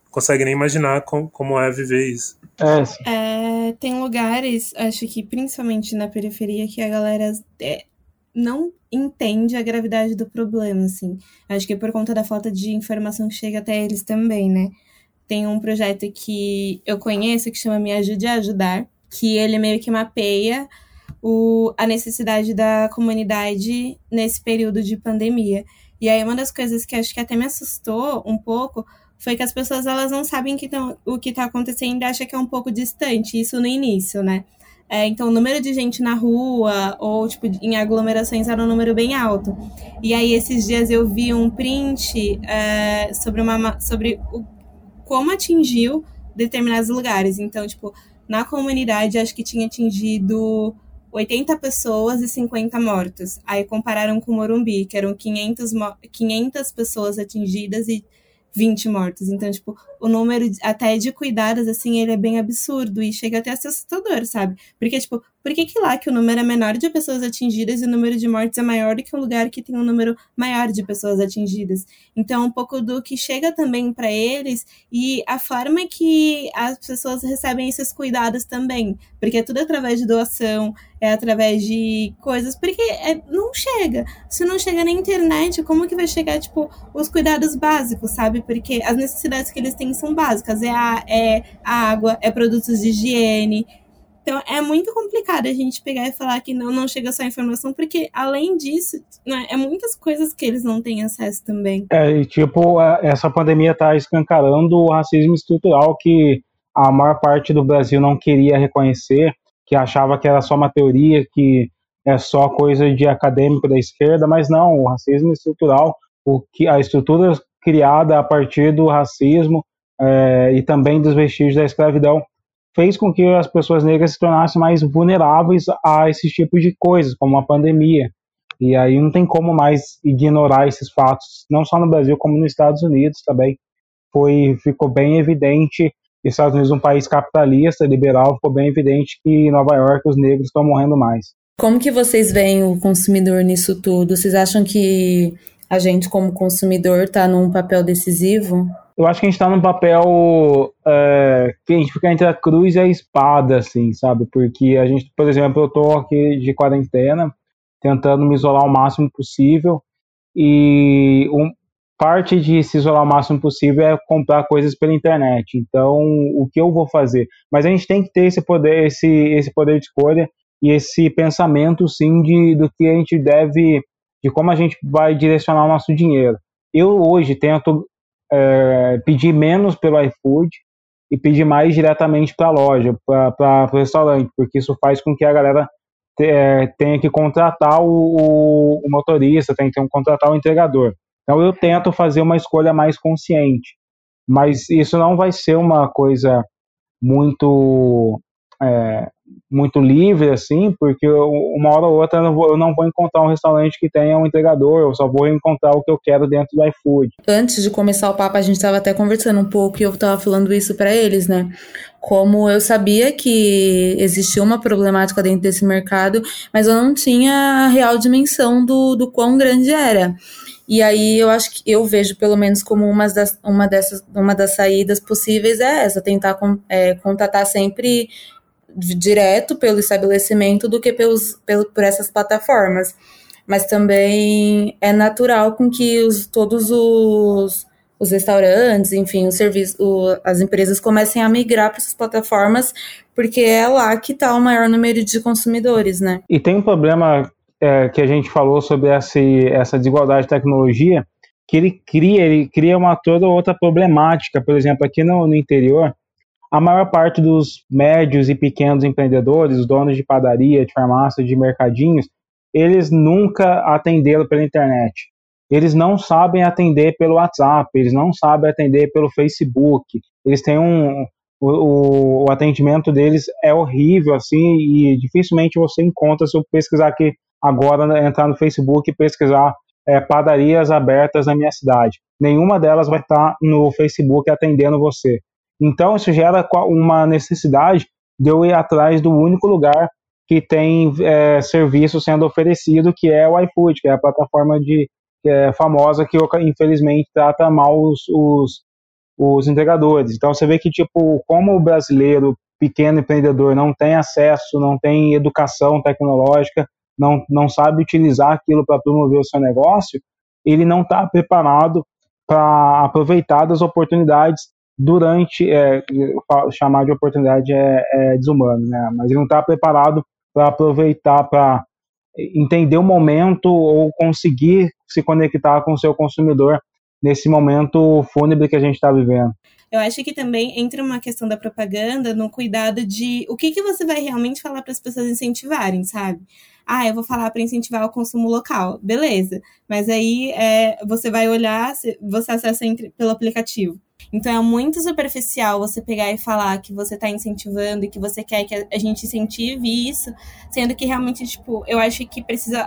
[SPEAKER 2] consegue nem imaginar com, como é viver isso.
[SPEAKER 3] É, é, tem lugares, acho que principalmente na periferia, que a galera é, não entende a gravidade do problema, assim. Acho que é por conta da falta de informação que chega até eles também, né? Tem um projeto que eu conheço que chama Me Ajude a Ajudar, que ele meio que mapeia o, a necessidade da comunidade nesse período de pandemia. E aí uma das coisas que acho que até me assustou um pouco foi que as pessoas elas não sabem que tão, o que está acontecendo e acham que é um pouco distante, isso no início, né? É, então, o número de gente na rua ou, tipo, em aglomerações era um número bem alto. E aí, esses dias eu vi um print é, sobre, uma, sobre o como atingiu determinados lugares. Então, tipo, na comunidade, acho que tinha atingido 80 pessoas e 50 mortos. Aí compararam com Morumbi, que eram 500, 500 pessoas atingidas e 20 mortos. Então, tipo, o número até de cuidados, assim, ele é bem absurdo e chega até a ser assustador, sabe? Porque, tipo, por que, que lá que o número é menor de pessoas atingidas e o número de mortes é maior do que um lugar que tem um número maior de pessoas atingidas? Então, um pouco do que chega também para eles e a forma que as pessoas recebem esses cuidados também, porque é tudo através de doação, é através de coisas, porque é, não chega. Se não chega na internet, como que vai chegar, tipo, os cuidados básicos, sabe? Porque as necessidades que eles têm são básicas, é a, é a água, é produtos de higiene, então é muito complicado a gente pegar e falar que não, não chega só a informação, porque além disso, né, é muitas coisas que eles não têm acesso também.
[SPEAKER 4] É, e tipo, essa pandemia está escancarando o racismo estrutural que a maior parte do Brasil não queria reconhecer, que achava que era só uma teoria, que é só coisa de acadêmico da esquerda, mas não, o racismo estrutural, o que a estrutura criada a partir do racismo é, e também dos vestígios da escravidão fez com que as pessoas negras se tornassem mais vulneráveis a esses tipos de coisas, como a pandemia. E aí não tem como mais ignorar esses fatos, não só no Brasil, como nos Estados Unidos também. Foi, ficou bem evidente, Estados Unidos um país capitalista, liberal, ficou bem evidente que em Nova York os negros estão morrendo mais.
[SPEAKER 1] Como que vocês veem o consumidor nisso tudo? Vocês acham que a gente, como consumidor, está num papel decisivo?
[SPEAKER 4] Eu acho que a gente tá num papel é, que a gente fica entre a cruz e a espada, assim, sabe? Porque a gente, por exemplo, eu tô aqui de quarentena, tentando me isolar o máximo possível, e um, parte de se isolar o máximo possível é comprar coisas pela internet. Então, o que eu vou fazer? Mas a gente tem que ter esse poder, esse, esse poder de escolha e esse pensamento, sim, de, do que a gente deve, de como a gente vai direcionar o nosso dinheiro. Eu hoje tento é, pedir menos pelo iFood e pedir mais diretamente para a loja, para o restaurante, porque isso faz com que a galera te, é, tenha que contratar o, o, motorista, tenha que contratar o entregador. Então eu tento fazer uma escolha mais consciente, mas isso não vai ser uma coisa muito é, muito livre, assim, porque uma hora ou outra eu não, vou, encontrar um restaurante que tenha um entregador, eu só vou encontrar o que eu quero dentro do iFood.
[SPEAKER 1] Antes de começar o papo, a gente estava até conversando um pouco e eu estava falando isso para eles, né? Como eu sabia que existia uma problemática dentro desse mercado, mas eu não tinha a real dimensão do, do quão grande era. E aí eu acho que eu vejo pelo menos como uma das, uma dessas, uma das saídas possíveis é essa, tentar é, contatar sempre direto pelo estabelecimento do que pelos, pelo, por essas plataformas. Mas também é natural com que os, todos os, os restaurantes, enfim, os serviços, as empresas comecem a migrar para essas plataformas, porque é lá que está o maior número de consumidores, né?
[SPEAKER 4] E tem um problema é, que a gente falou sobre essa, essa desigualdade de tecnologia, que ele cria, ele cria uma toda outra problemática. Por exemplo, aqui no, no interior, a maior parte dos médios e pequenos empreendedores, donos de padaria, de farmácia, de mercadinhos, eles nunca atenderam pela internet. Eles não sabem atender pelo WhatsApp, eles não sabem atender pelo Facebook. Eles têm um o, o atendimento deles é horrível assim e dificilmente você encontra se eu pesquisar aqui agora né, entrar no Facebook e pesquisar é, padarias abertas na minha cidade. Nenhuma delas vai estar no Facebook atendendo você. Então, isso gera uma necessidade de eu ir atrás do único lugar que tem é, serviço sendo oferecido, que é o iFood, que é a plataforma de, é famosa que, infelizmente, trata mal os, os, os entregadores. Então, você vê que, tipo, como o brasileiro pequeno empreendedor não tem acesso, não tem educação tecnológica, não, não sabe utilizar aquilo para promover o seu negócio, ele não está preparado para aproveitar das oportunidades durante é, chamar de oportunidade é, é desumano, né? Mas ele não está preparado para aproveitar, para entender o momento ou conseguir se conectar com o seu consumidor nesse momento fúnebre que a gente está vivendo.
[SPEAKER 3] Eu acho que também entra uma questão da propaganda no cuidado de o que, que você vai realmente falar para as pessoas incentivarem, sabe? Ah, eu vou falar para incentivar o consumo local, beleza. Mas aí é, você vai olhar, você acessa entre, pelo aplicativo. Então é muito superficial você pegar e falar que você está incentivando e que você quer que a gente incentive isso, sendo que realmente, tipo, eu acho que precisa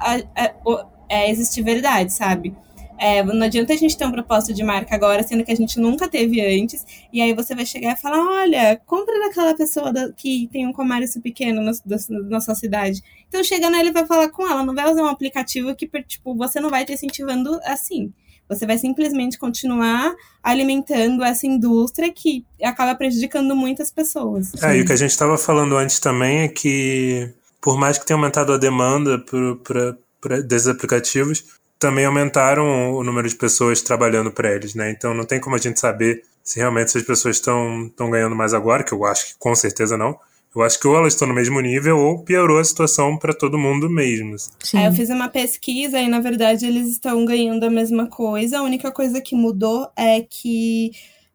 [SPEAKER 3] é, existir verdade, sabe? É, não adianta a gente ter um propósito de marca agora, sendo que a gente nunca teve antes. E aí você vai chegar e falar: olha, compra daquela pessoa da, que tem um comércio pequeno no, da, na sua cidade. Então chega nela e vai falar com ela, não vai usar um aplicativo que, tipo, você não vai te incentivando assim. Você vai simplesmente continuar alimentando essa indústria que acaba prejudicando muitas pessoas.
[SPEAKER 2] É, e o que a gente estava falando antes também é que, por mais que tenha aumentado a demanda para desses aplicativos, também aumentaram o número de pessoas trabalhando para eles, né? Então não tem como a gente saber se realmente essas pessoas estão ganhando mais agora, que eu acho que com certeza não. Eu acho que ou elas estão no mesmo nível ou piorou a situação para todo mundo mesmo.
[SPEAKER 3] É, eu fiz uma pesquisa e, na verdade, eles estão ganhando a mesma coisa. A única coisa que mudou é que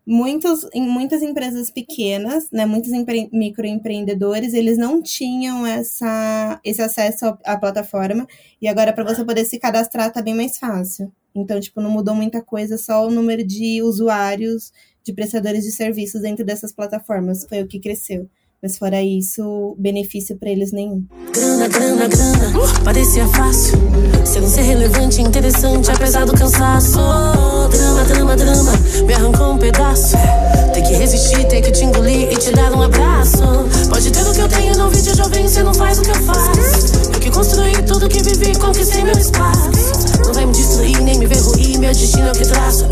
[SPEAKER 3] muitos, em muitas empresas pequenas, né, muitos microempreendedores, eles não tinham essa, esse acesso à plataforma. E agora, para você poder se cadastrar, tá bem mais fácil. Então, tipo, não mudou muita coisa, só o número de usuários, de prestadores de serviços dentro dessas plataformas foi o que cresceu. Mas fora isso, benefício para eles nenhum. Grana, grana, grana, parecia fácil. Ser um ser relevante, interessante, apesar do cansaço. Drama, drama, drama, me arrancou um pedaço. Tem que resistir, tem que te engolir e te dar um abraço. Pode ter o que eu tenho, não vídeo jovem, você não faz o que eu faço. Eu que construí tudo que vivi, conquistei meu espaço. Não vai me destruir, nem me ver ruir, meu destino é o que traço.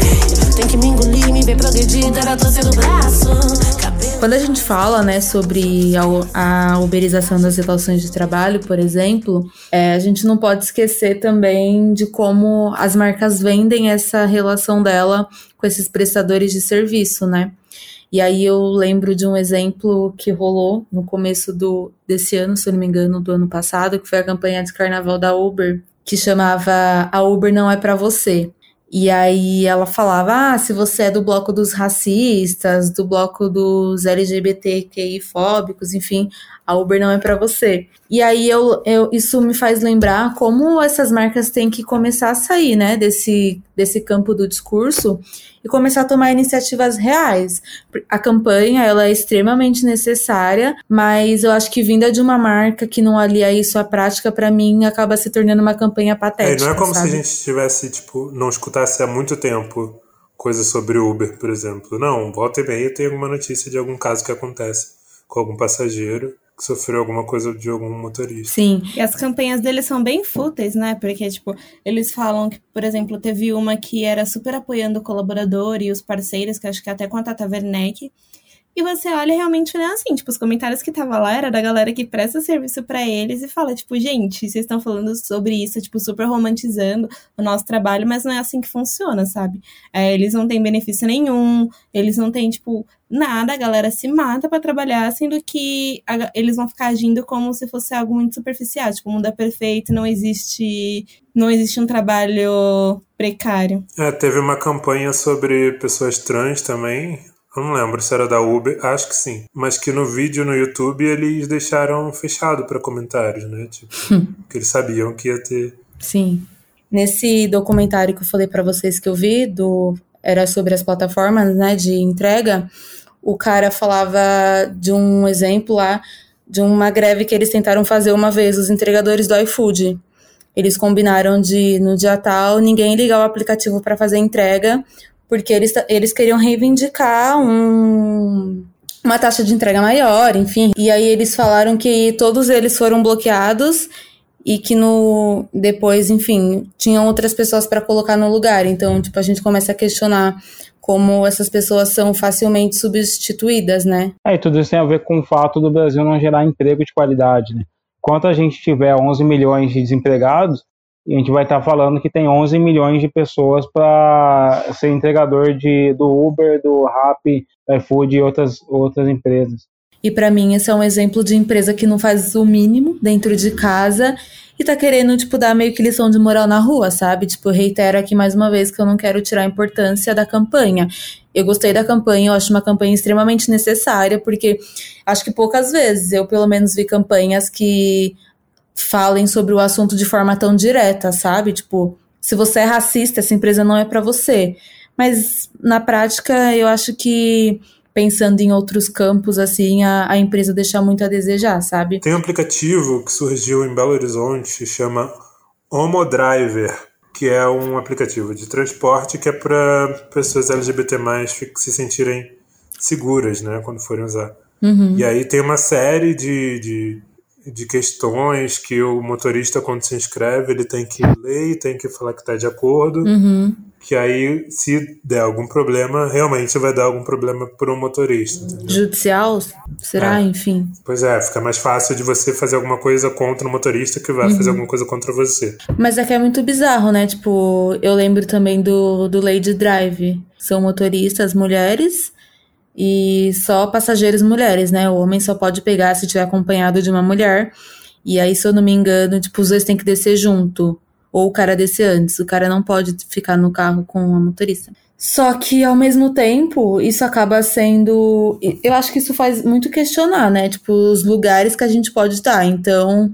[SPEAKER 3] Tem que me engolir, me ver progredir, dar a torcer do braço.
[SPEAKER 1] Quando a gente fala, né, sobre a, a uberização das relações de trabalho, por exemplo, é, a gente não pode esquecer também de como as marcas vendem essa relação dela com esses prestadores de serviço, né? E aí eu lembro de um exemplo que rolou no começo do, desse ano, se eu não me engano, do ano passado, que foi a campanha de carnaval da Uber, que chamava A Uber não é para você. E aí ela falava: ah, se você é do bloco dos racistas, do bloco dos LGBTQI fóbicos, enfim, a Uber não é para você. E aí eu, eu, isso me faz lembrar como essas marcas têm que começar a sair, né, desse, desse campo do discurso e começar a tomar iniciativas reais. A campanha, ela é extremamente necessária, mas eu acho que vinda de uma marca que não alia isso à prática, para mim, acaba se tornando uma campanha patética.
[SPEAKER 2] É, não é como
[SPEAKER 1] sabe?
[SPEAKER 2] se a gente tivesse, tipo, não escutasse há muito tempo coisas sobre Uber, por exemplo. Não, volta e meia tem alguma notícia de algum caso que acontece com algum passageiro que sofreu alguma coisa de algum motorista.
[SPEAKER 1] Sim.
[SPEAKER 3] E as campanhas deles são bem fúteis, né? Porque, tipo, eles falam que, por exemplo, teve uma que era super apoiando o colaborador e os parceiros, que acho que até com a Tata Werneck. E você olha realmente não é assim, tipo, os comentários que tava lá era da galera que presta serviço para eles e fala, tipo, gente, vocês estão falando sobre isso, tipo, super romantizando o nosso trabalho, mas não é assim que funciona, sabe? É, eles não têm benefício nenhum, eles não têm, tipo, nada, a galera se mata para trabalhar, sendo que a, eles vão ficar agindo como se fosse algo muito superficial, tipo, o mundo é perfeito, não existe, não existe um trabalho precário.
[SPEAKER 2] É, teve uma campanha sobre pessoas trans também, eu não lembro se era da Uber, acho que sim. Mas que no vídeo no YouTube eles deixaram fechado para comentários, né? Tipo, (laughs) que eles sabiam que ia ter.
[SPEAKER 1] Sim. Nesse documentário que eu falei para vocês que eu vi, do era sobre as plataformas, né, de entrega, o cara falava de um exemplo lá de uma greve que eles tentaram fazer uma vez, os entregadores do iFood. Eles combinaram de no dia tal ninguém ligar o aplicativo para fazer entrega, porque eles, eles queriam reivindicar um, uma taxa de entrega maior, enfim. E aí eles falaram que todos eles foram bloqueados e que no depois, enfim, tinham outras pessoas para colocar no lugar. Então, tipo, a gente começa a questionar como essas pessoas são facilmente substituídas, né?
[SPEAKER 4] É, e tudo isso tem a ver com o fato do Brasil não gerar emprego de qualidade, né? Enquanto a gente tiver 11 milhões de desempregados, e a gente vai estar tá falando que tem 11 milhões de pessoas para ser entregador de, do Uber, do Rappi, iFood e outras, outras empresas.
[SPEAKER 1] E para mim esse é um exemplo de empresa que não faz o mínimo dentro de casa e tá querendo, tipo, dar meio que lição de moral na rua, sabe? Tipo, reitero aqui mais uma vez que eu não quero tirar a importância da campanha. Eu gostei da campanha, eu acho uma campanha extremamente necessária, porque acho que poucas vezes eu, pelo menos, vi campanhas que falem sobre o assunto de forma tão direta, sabe? Tipo, se você é racista, essa empresa não é para você. Mas na prática, eu acho que pensando em outros campos, assim, a, a empresa deixa muito a desejar, sabe?
[SPEAKER 2] Tem um aplicativo que surgiu em Belo Horizonte, chama Homo Driver. que é um aplicativo de transporte que é para pessoas LGBT se sentirem seguras, né, quando forem usar.
[SPEAKER 1] Uhum.
[SPEAKER 2] E aí tem uma série de, de, de, questões que o motorista, quando se inscreve, ele tem que ler e tem que falar que está de acordo.
[SPEAKER 1] Uhum.
[SPEAKER 2] Que aí, se der algum problema, realmente vai dar algum problema para o motorista. Entendeu?
[SPEAKER 1] Judicial? Será?
[SPEAKER 2] É.
[SPEAKER 1] Enfim.
[SPEAKER 2] Pois é, fica mais fácil de você fazer alguma coisa contra o motorista que vai
[SPEAKER 1] Uhum.
[SPEAKER 2] fazer alguma coisa contra você.
[SPEAKER 1] Mas é que é muito bizarro, né? Tipo, eu lembro também do, do Lady Drive. São motoristas mulheres e só passageiros mulheres, né? O homem só pode pegar se tiver acompanhado de uma mulher. E aí, se eu não me engano, tipo, os dois têm que descer junto. Ou o cara descer antes. O cara não pode ficar no carro com a motorista. Só que, ao mesmo tempo, isso acaba sendo. Eu acho que isso faz muito questionar, né? Tipo, os lugares que a gente pode estar. Então,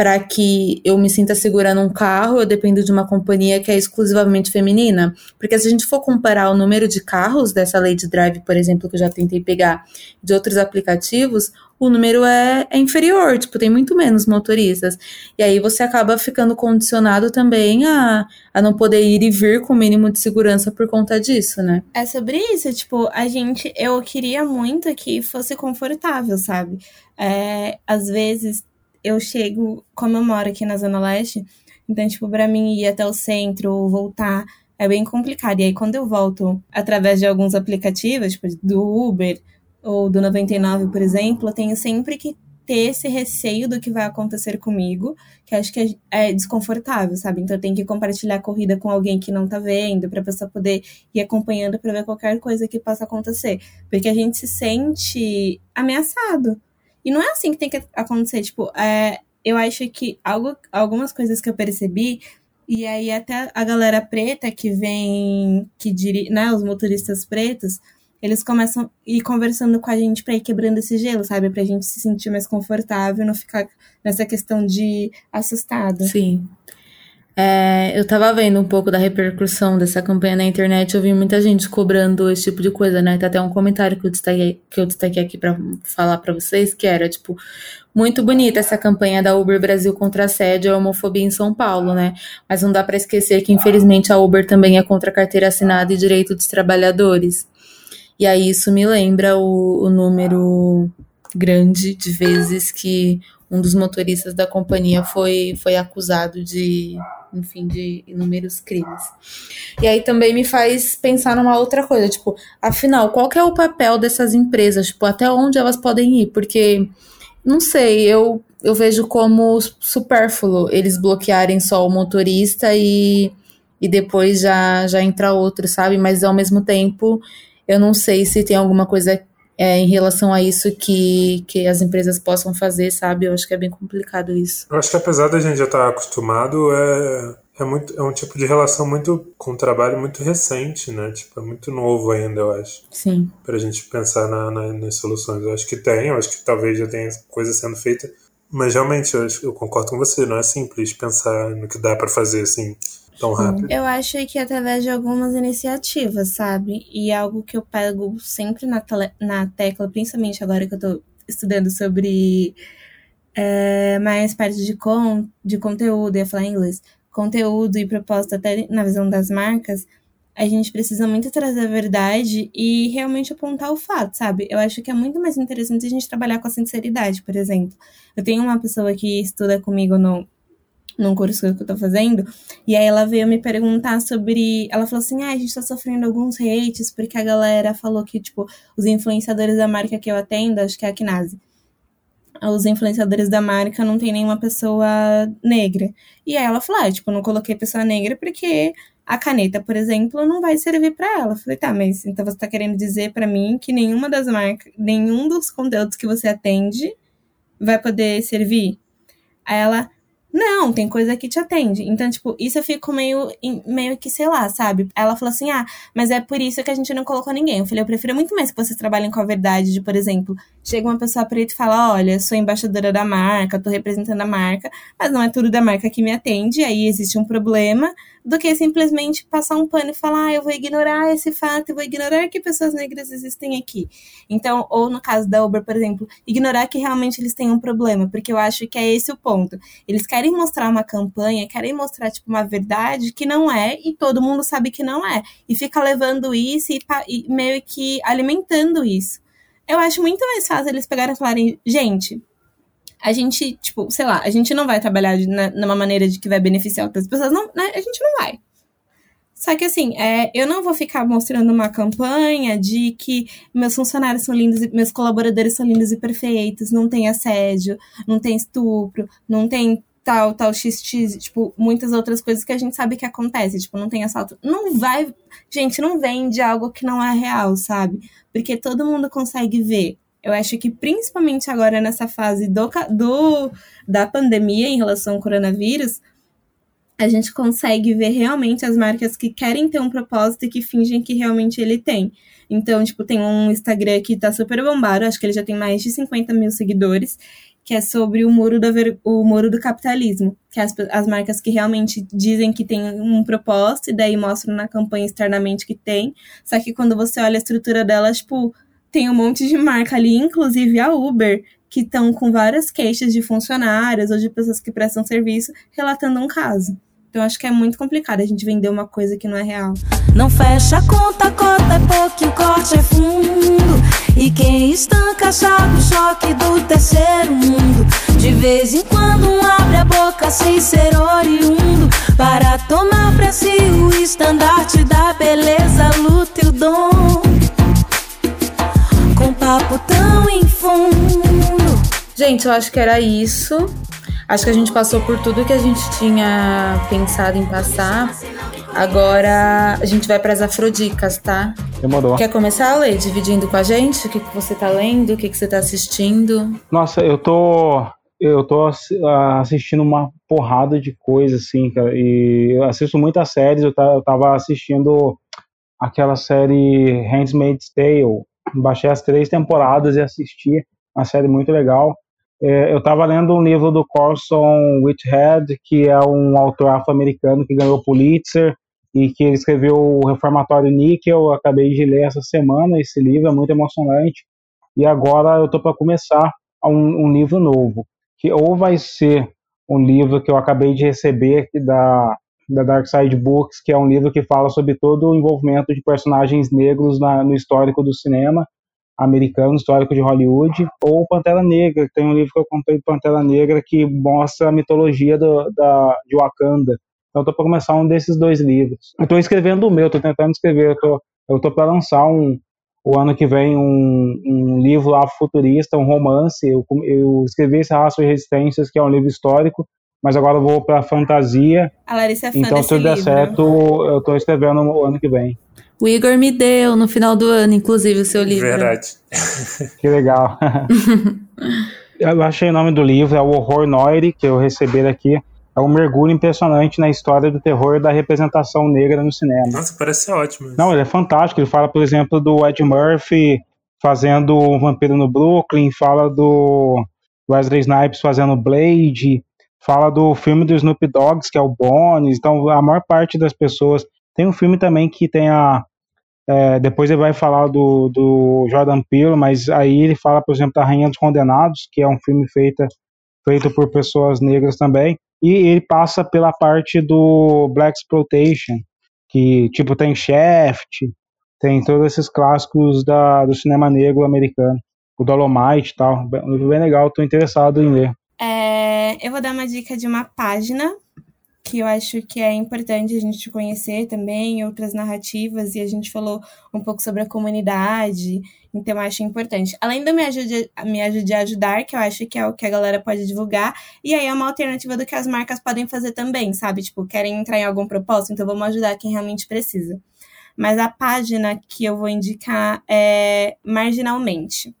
[SPEAKER 1] para que eu me sinta segura num carro, eu dependo de uma companhia que é exclusivamente feminina. Porque se a gente for comparar o número de carros dessa Lady Drive, por exemplo, que eu já tentei pegar, de outros aplicativos, o número é, é inferior, tipo, tem muito menos motoristas. E aí você acaba ficando condicionado também a, a não poder ir e vir com o mínimo de segurança por conta disso, né?
[SPEAKER 3] É sobre isso, tipo, a gente, eu queria muito que fosse confortável, sabe? É, às vezes eu chego, como eu moro aqui na Zona Leste, então, tipo, pra mim ir até o centro, voltar, é bem complicado. E aí, quando eu volto através de alguns aplicativos, tipo, do Uber ou do 99, por exemplo, eu tenho sempre que ter esse receio do que vai acontecer comigo, que acho que é desconfortável, sabe? Então eu tenho que compartilhar a corrida com alguém que não tá vendo, pra pessoa poder ir acompanhando pra ver qualquer coisa que possa acontecer. Porque a gente se sente ameaçado. E não é assim que tem que acontecer. Tipo, é, eu acho que algo, algumas coisas que eu percebi, e aí até a galera preta que vem, que diri, né, os motoristas pretos, eles começam a ir conversando com a gente pra ir quebrando esse gelo, sabe? Pra gente se sentir mais confortável, não ficar nessa questão de assustado.
[SPEAKER 1] Sim. É, eu tava vendo um pouco da repercussão dessa campanha na internet, eu vi muita gente cobrando esse tipo de coisa, né? Tá até um comentário que eu destaquei, que eu destaquei aqui pra falar pra vocês, que era, tipo, muito bonita essa campanha da Uber Brasil contra assédio e homofobia em São Paulo, né? Mas não dá pra esquecer que, infelizmente, a Uber também é contra a carteira assinada e direito dos trabalhadores. E aí isso me lembra o, o número grande de vezes que um dos motoristas da companhia foi, foi acusado de, enfim, de inúmeros crimes. E aí também me faz pensar numa outra coisa, tipo, afinal, qual é o papel dessas empresas? Tipo, até onde elas podem ir? Porque, não sei, eu, eu vejo como supérfluo eles bloquearem só o motorista e, e depois já, já entra outro, sabe? Mas ao mesmo tempo, eu não sei se tem alguma coisa é, em relação a isso que, que as empresas possam fazer, sabe? Eu acho que é bem complicado isso.
[SPEAKER 2] Eu acho que apesar da gente já estar acostumado, é, é, muito, é um tipo de relação muito com um trabalho muito recente, né? Tipo, é muito novo ainda, eu acho.
[SPEAKER 1] Sim.
[SPEAKER 2] Pra gente pensar na, na, nas soluções. Eu acho que tem, eu acho que talvez já tenha coisa sendo feita. Mas realmente, eu, eu concordo com você, não é simples pensar no que dá para fazer assim tão rápido.
[SPEAKER 3] Eu acho que através de algumas iniciativas, sabe? E algo que eu pego sempre na, na tecla, principalmente agora que eu tô estudando sobre é, mais parte de, con, de conteúdo, ia falar em inglês, conteúdo e proposta até na visão das marcas, a gente precisa muito trazer a verdade e realmente apontar o fato, sabe? Eu acho que é muito mais interessante a gente trabalhar com a sinceridade, por exemplo. Eu tenho uma pessoa que estuda comigo no num curso que eu tô fazendo, e aí ela veio me perguntar sobre. Ela falou assim: ah, a gente tá sofrendo alguns hates, porque a galera falou que, tipo, os influenciadores da marca que eu atendo, acho que é a Knase, os influenciadores da marca não tem nenhuma pessoa negra. E aí ela falou: ah, tipo, não coloquei pessoa negra porque a caneta, por exemplo, não vai servir para ela. Eu falei, tá, mas então você tá querendo dizer para mim que nenhuma das marcas, nenhum dos conteúdos que você atende vai poder servir? Aí ela, não, tem coisa que te atende. Então, tipo, isso eu fico meio, meio que, sei lá, sabe? Ela falou assim: ah, mas é por isso que a gente não colocou ninguém. Eu falei: eu prefiro muito mais que vocês trabalhem com a verdade de, por exemplo, chega uma pessoa preta e fala: Olha, sou embaixadora da marca, tô representando a marca, mas não é tudo da marca que me atende, aí existe um problema, do que simplesmente passar um pano e falar: Ah, eu vou ignorar esse fato, eu vou ignorar que pessoas negras existem aqui. Então, ou no caso da Uber, por exemplo, ignorar que realmente eles têm um problema, porque eu acho que é esse o ponto. Eles querem mostrar uma campanha, querem mostrar, tipo, uma verdade que não é, e todo mundo sabe que não é. E fica levando isso e, e meio que alimentando isso eu acho muito mais fácil eles pegarem e falarem, gente, a gente, tipo, sei lá, a gente não vai trabalhar de, na, numa maneira de que vai beneficiar outras pessoas, não, né? a gente não vai. Só que assim, é, eu não vou ficar mostrando uma campanha de que meus funcionários são lindos, meus colaboradores são lindos e perfeitos, não tem assédio, não tem estupro, não tem tal, tal XX, tipo, muitas outras coisas que a gente sabe que acontece, tipo, não tem assalto. Não vai, gente, não vende algo que não é real, sabe? Porque todo mundo consegue ver. Eu acho que principalmente agora nessa fase do, do da pandemia em relação ao coronavírus, a gente consegue ver realmente as marcas que querem ter um propósito e que fingem que realmente ele tem. Então, tipo, tem um Instagram que tá super bombado, acho que ele já tem mais de 50 mil seguidores, que é sobre o muro do, o muro do capitalismo, que é as, as marcas que realmente dizem que tem um propósito e daí mostram na campanha externamente que tem, só que quando você olha a estrutura delas, tipo, tem um monte de marca ali, inclusive a Uber, que estão com várias queixas de funcionários ou de pessoas que prestam serviço relatando um caso. Então acho que é muito complicado a gente vender uma coisa que não é real.
[SPEAKER 7] Não fecha a conta, a cota é pouco, o corte é fundo. E quem estanca sabe o choque do terceiro mundo. De vez em quando um abre a boca sem ser oriundo. Para tomar pra si o estandarte da beleza, luta e o dom. Com papo tão em fundo.
[SPEAKER 1] Gente, eu acho que era isso. Acho que a gente passou por tudo que a gente tinha pensado em passar. Agora a gente vai para as afrodicas, tá?
[SPEAKER 4] Demorou.
[SPEAKER 1] Quer começar a ler dividindo com a gente? O que, que você tá lendo? O que, que você tá assistindo?
[SPEAKER 4] Nossa, eu tô. Eu tô assistindo uma porrada de coisa, assim, cara. E eu assisto muitas séries. Eu tava assistindo aquela série Handmaid's Tale. Baixei as três temporadas e assisti. Uma série muito legal. É, eu estava lendo um livro do Corson Whitehead, que é um autor afro-americano que ganhou Pulitzer e que ele escreveu o Reformatório Níquel. Acabei de ler essa semana esse livro, é muito emocionante. E agora eu estou para começar um, um, livro novo, que ou vai ser um livro que eu acabei de receber da, da Dark Side Books, que é um livro que fala sobre todo o envolvimento de personagens negros na, no histórico do cinema, americano, histórico de Hollywood, ou Pantera Negra, tem um livro que eu comprei, Pantera Negra, que mostra a mitologia do, da, de Wakanda. Então, estou para começar um desses dois livros. Estou escrevendo o meu, estou tentando escrever, eu estou para lançar um, o ano que vem um, um livro futurista, um romance. Eu, eu escrevi esse Raço e Resistências, que é um livro histórico, mas agora eu vou para fantasia.
[SPEAKER 3] A Larissa é fã
[SPEAKER 4] então, se tudo der certo, eu estou escrevendo o ano que vem.
[SPEAKER 1] O Igor me deu no final do ano, inclusive, o seu livro.
[SPEAKER 2] Verdade. (laughs)
[SPEAKER 4] que legal. (laughs) eu achei o nome do livro, é o Horror Noire, que eu recebi aqui. É um mergulho impressionante na história do terror e da representação negra no cinema.
[SPEAKER 2] Nossa, parece ótimo.
[SPEAKER 4] Não, ele é fantástico. Ele fala, por exemplo, do Ed Murphy fazendo um vampiro no Brooklyn, fala do Wesley Snipes fazendo Blade, fala do filme do Snoop Dogg, que é o Bones. Então, a maior parte das pessoas. Tem um filme também que tem a é, depois ele vai falar do, do Jordan Peele, mas aí ele fala, por exemplo, da Rainha dos Condenados, que é um filme feito, feito por pessoas negras também, e ele passa pela parte do Black Exploitation, que tipo tem Shaft, tem todos esses clássicos da, do cinema negro americano, o Dolomite e tal, um livro bem legal, estou interessado em ler.
[SPEAKER 3] É, eu vou dar uma dica de uma página que eu acho que é importante a gente conhecer também, outras narrativas, e a gente falou um pouco sobre a comunidade, então eu acho importante. Além do Me Ajude, Me Ajude a Ajudar, que eu acho que é o que a galera pode divulgar, e aí é uma alternativa do que as marcas podem fazer também, sabe? Tipo, querem entrar em algum propósito, então vamos ajudar quem realmente precisa. Mas a página que eu vou indicar é Marginalmente.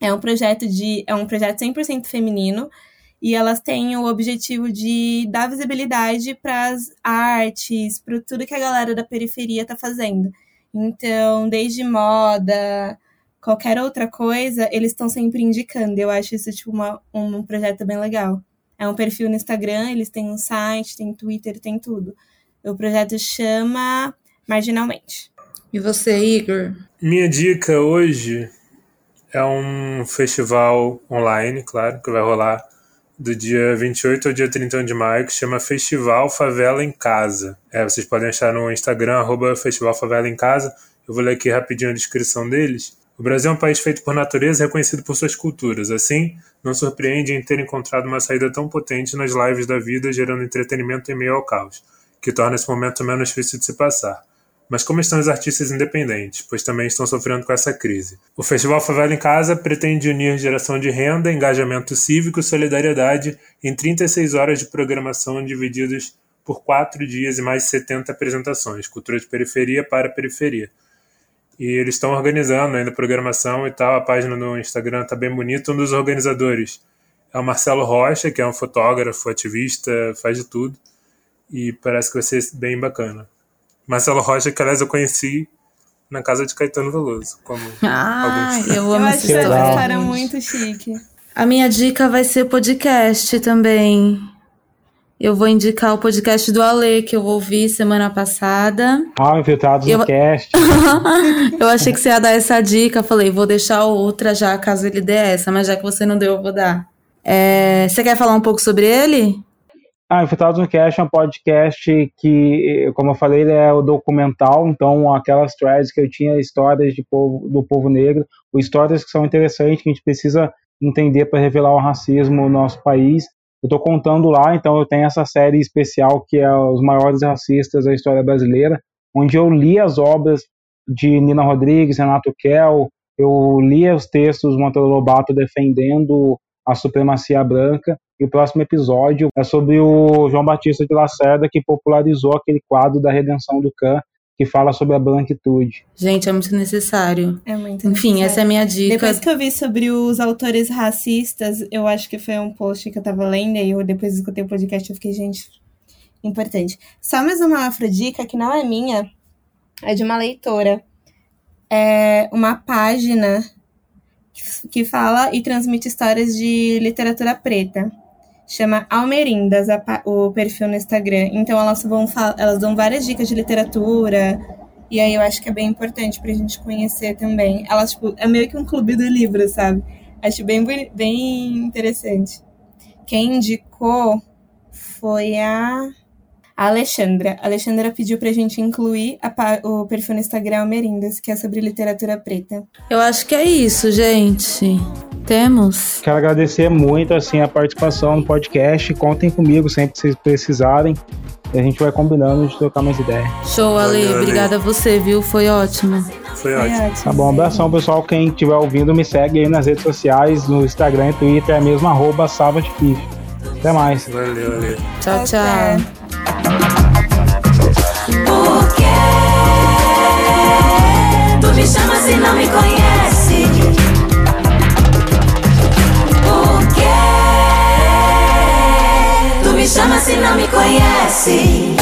[SPEAKER 3] É um projeto de é um projeto 100% feminino e elas têm o objetivo de dar visibilidade para as artes, para tudo que a galera da periferia está fazendo. Então, desde moda, qualquer outra coisa, eles estão sempre indicando. Eu acho isso, tipo, uma, um projeto bem legal. É um perfil no Instagram, eles têm um site, tem Twitter, tem tudo. O projeto chama Marginalmente.
[SPEAKER 1] E você, Igor?
[SPEAKER 2] Minha dica hoje é um festival online, claro, que vai rolar do dia 28 ao dia 31 de maio, que chama Festival Favela em Casa. É, vocês podem achar no Instagram, arroba Festival Favela em Casa. Eu vou ler aqui rapidinho a descrição deles. O Brasil é um país feito por natureza e reconhecido por suas culturas. Assim, não surpreende em ter encontrado uma saída tão potente nas lives da vida, gerando entretenimento em meio ao caos, que torna esse momento menos difícil de se passar. Mas como estão os artistas independentes, pois também estão sofrendo com essa crise? O Festival Favela em Casa pretende unir geração de renda, engajamento cívico e solidariedade em 36 horas de programação divididas por quatro dias e mais de 70 apresentações, cultura de periferia para periferia. E eles estão organizando ainda a programação e tal, a página no Instagram está bem bonita. Um dos organizadores é o Marcelo Rocha, que é um fotógrafo, ativista, faz de tudo. E parece que vai ser bem bacana. Marcelo Rocha, que aliás eu conheci na casa de Caetano Veloso. Como (laughs)
[SPEAKER 1] ah, eu amo
[SPEAKER 3] eu essa história. Eu muito chique.
[SPEAKER 1] A minha dica vai ser podcast também. Eu vou indicar o podcast do Ale, que eu ouvi semana passada.
[SPEAKER 4] Ah, Infiltrados eu... no Cast. (laughs)
[SPEAKER 1] eu achei que você ia dar essa dica. Falei, vou deixar outra já, caso ele dê essa. Mas já que você não deu, eu vou dar. É... Você quer falar um pouco sobre ele?
[SPEAKER 4] Ah, Infiltrados no Cast é um podcast que, como eu falei, ele é o documental, então aquelas threads que eu tinha, histórias de povo, do povo negro, ou histórias que são interessantes, que a gente precisa entender para revelar o racismo no nosso país. Eu estou contando lá, então eu tenho essa série especial que é Os Maiores Racistas da História Brasileira, onde eu li as obras de Nina Rodrigues, Renato Kell, eu li os textos do Monteiro Lobato defendendo a supremacia branca. E o próximo episódio é sobre o João Batista de Lacerda, que popularizou aquele quadro da redenção do Cã, que fala sobre a branquitude.
[SPEAKER 1] Gente, é muito necessário.
[SPEAKER 3] É muito
[SPEAKER 1] Enfim,
[SPEAKER 3] necessário.
[SPEAKER 1] essa é a minha dica.
[SPEAKER 3] Depois que eu vi sobre os autores racistas, eu acho que foi um post que eu tava lendo, e eu depois escutei o podcast, eu fiquei, gente, importante. Só mais uma afrodica que não é minha, é de uma leitora. É uma página que fala e transmite histórias de literatura preta. Chama Almerindas, o perfil no Instagram. Então elas vão elas dão várias dicas de literatura. E aí eu acho que é bem importante pra gente conhecer também. Elas, tipo, é meio que um clube do livro, sabe? Acho bem, bem interessante. Quem indicou foi a a Alexandra. A Alexandra pediu pra gente incluir a, o perfil no Instagram Almerindas, que é sobre literatura preta.
[SPEAKER 1] Eu acho que é isso, gente. Temos.
[SPEAKER 4] Quero agradecer muito assim a participação no podcast. Contem comigo sempre que vocês precisarem. E a gente vai combinando de trocar mais ideias.
[SPEAKER 1] Show, Ale. Valeu, Obrigada a você, viu? Foi ótimo.
[SPEAKER 2] Foi, Foi ótimo. ótimo.
[SPEAKER 4] Tá bom, abração, pessoal. Quem estiver ouvindo, me segue aí nas redes sociais, no Instagram e Twitter, é mesmo arroba Até mais.
[SPEAKER 2] Valeu, valeu.
[SPEAKER 1] Tchau, tchau.
[SPEAKER 7] Por que tu me chamas se não me conhece? Por que tu me chamas se não me conhece?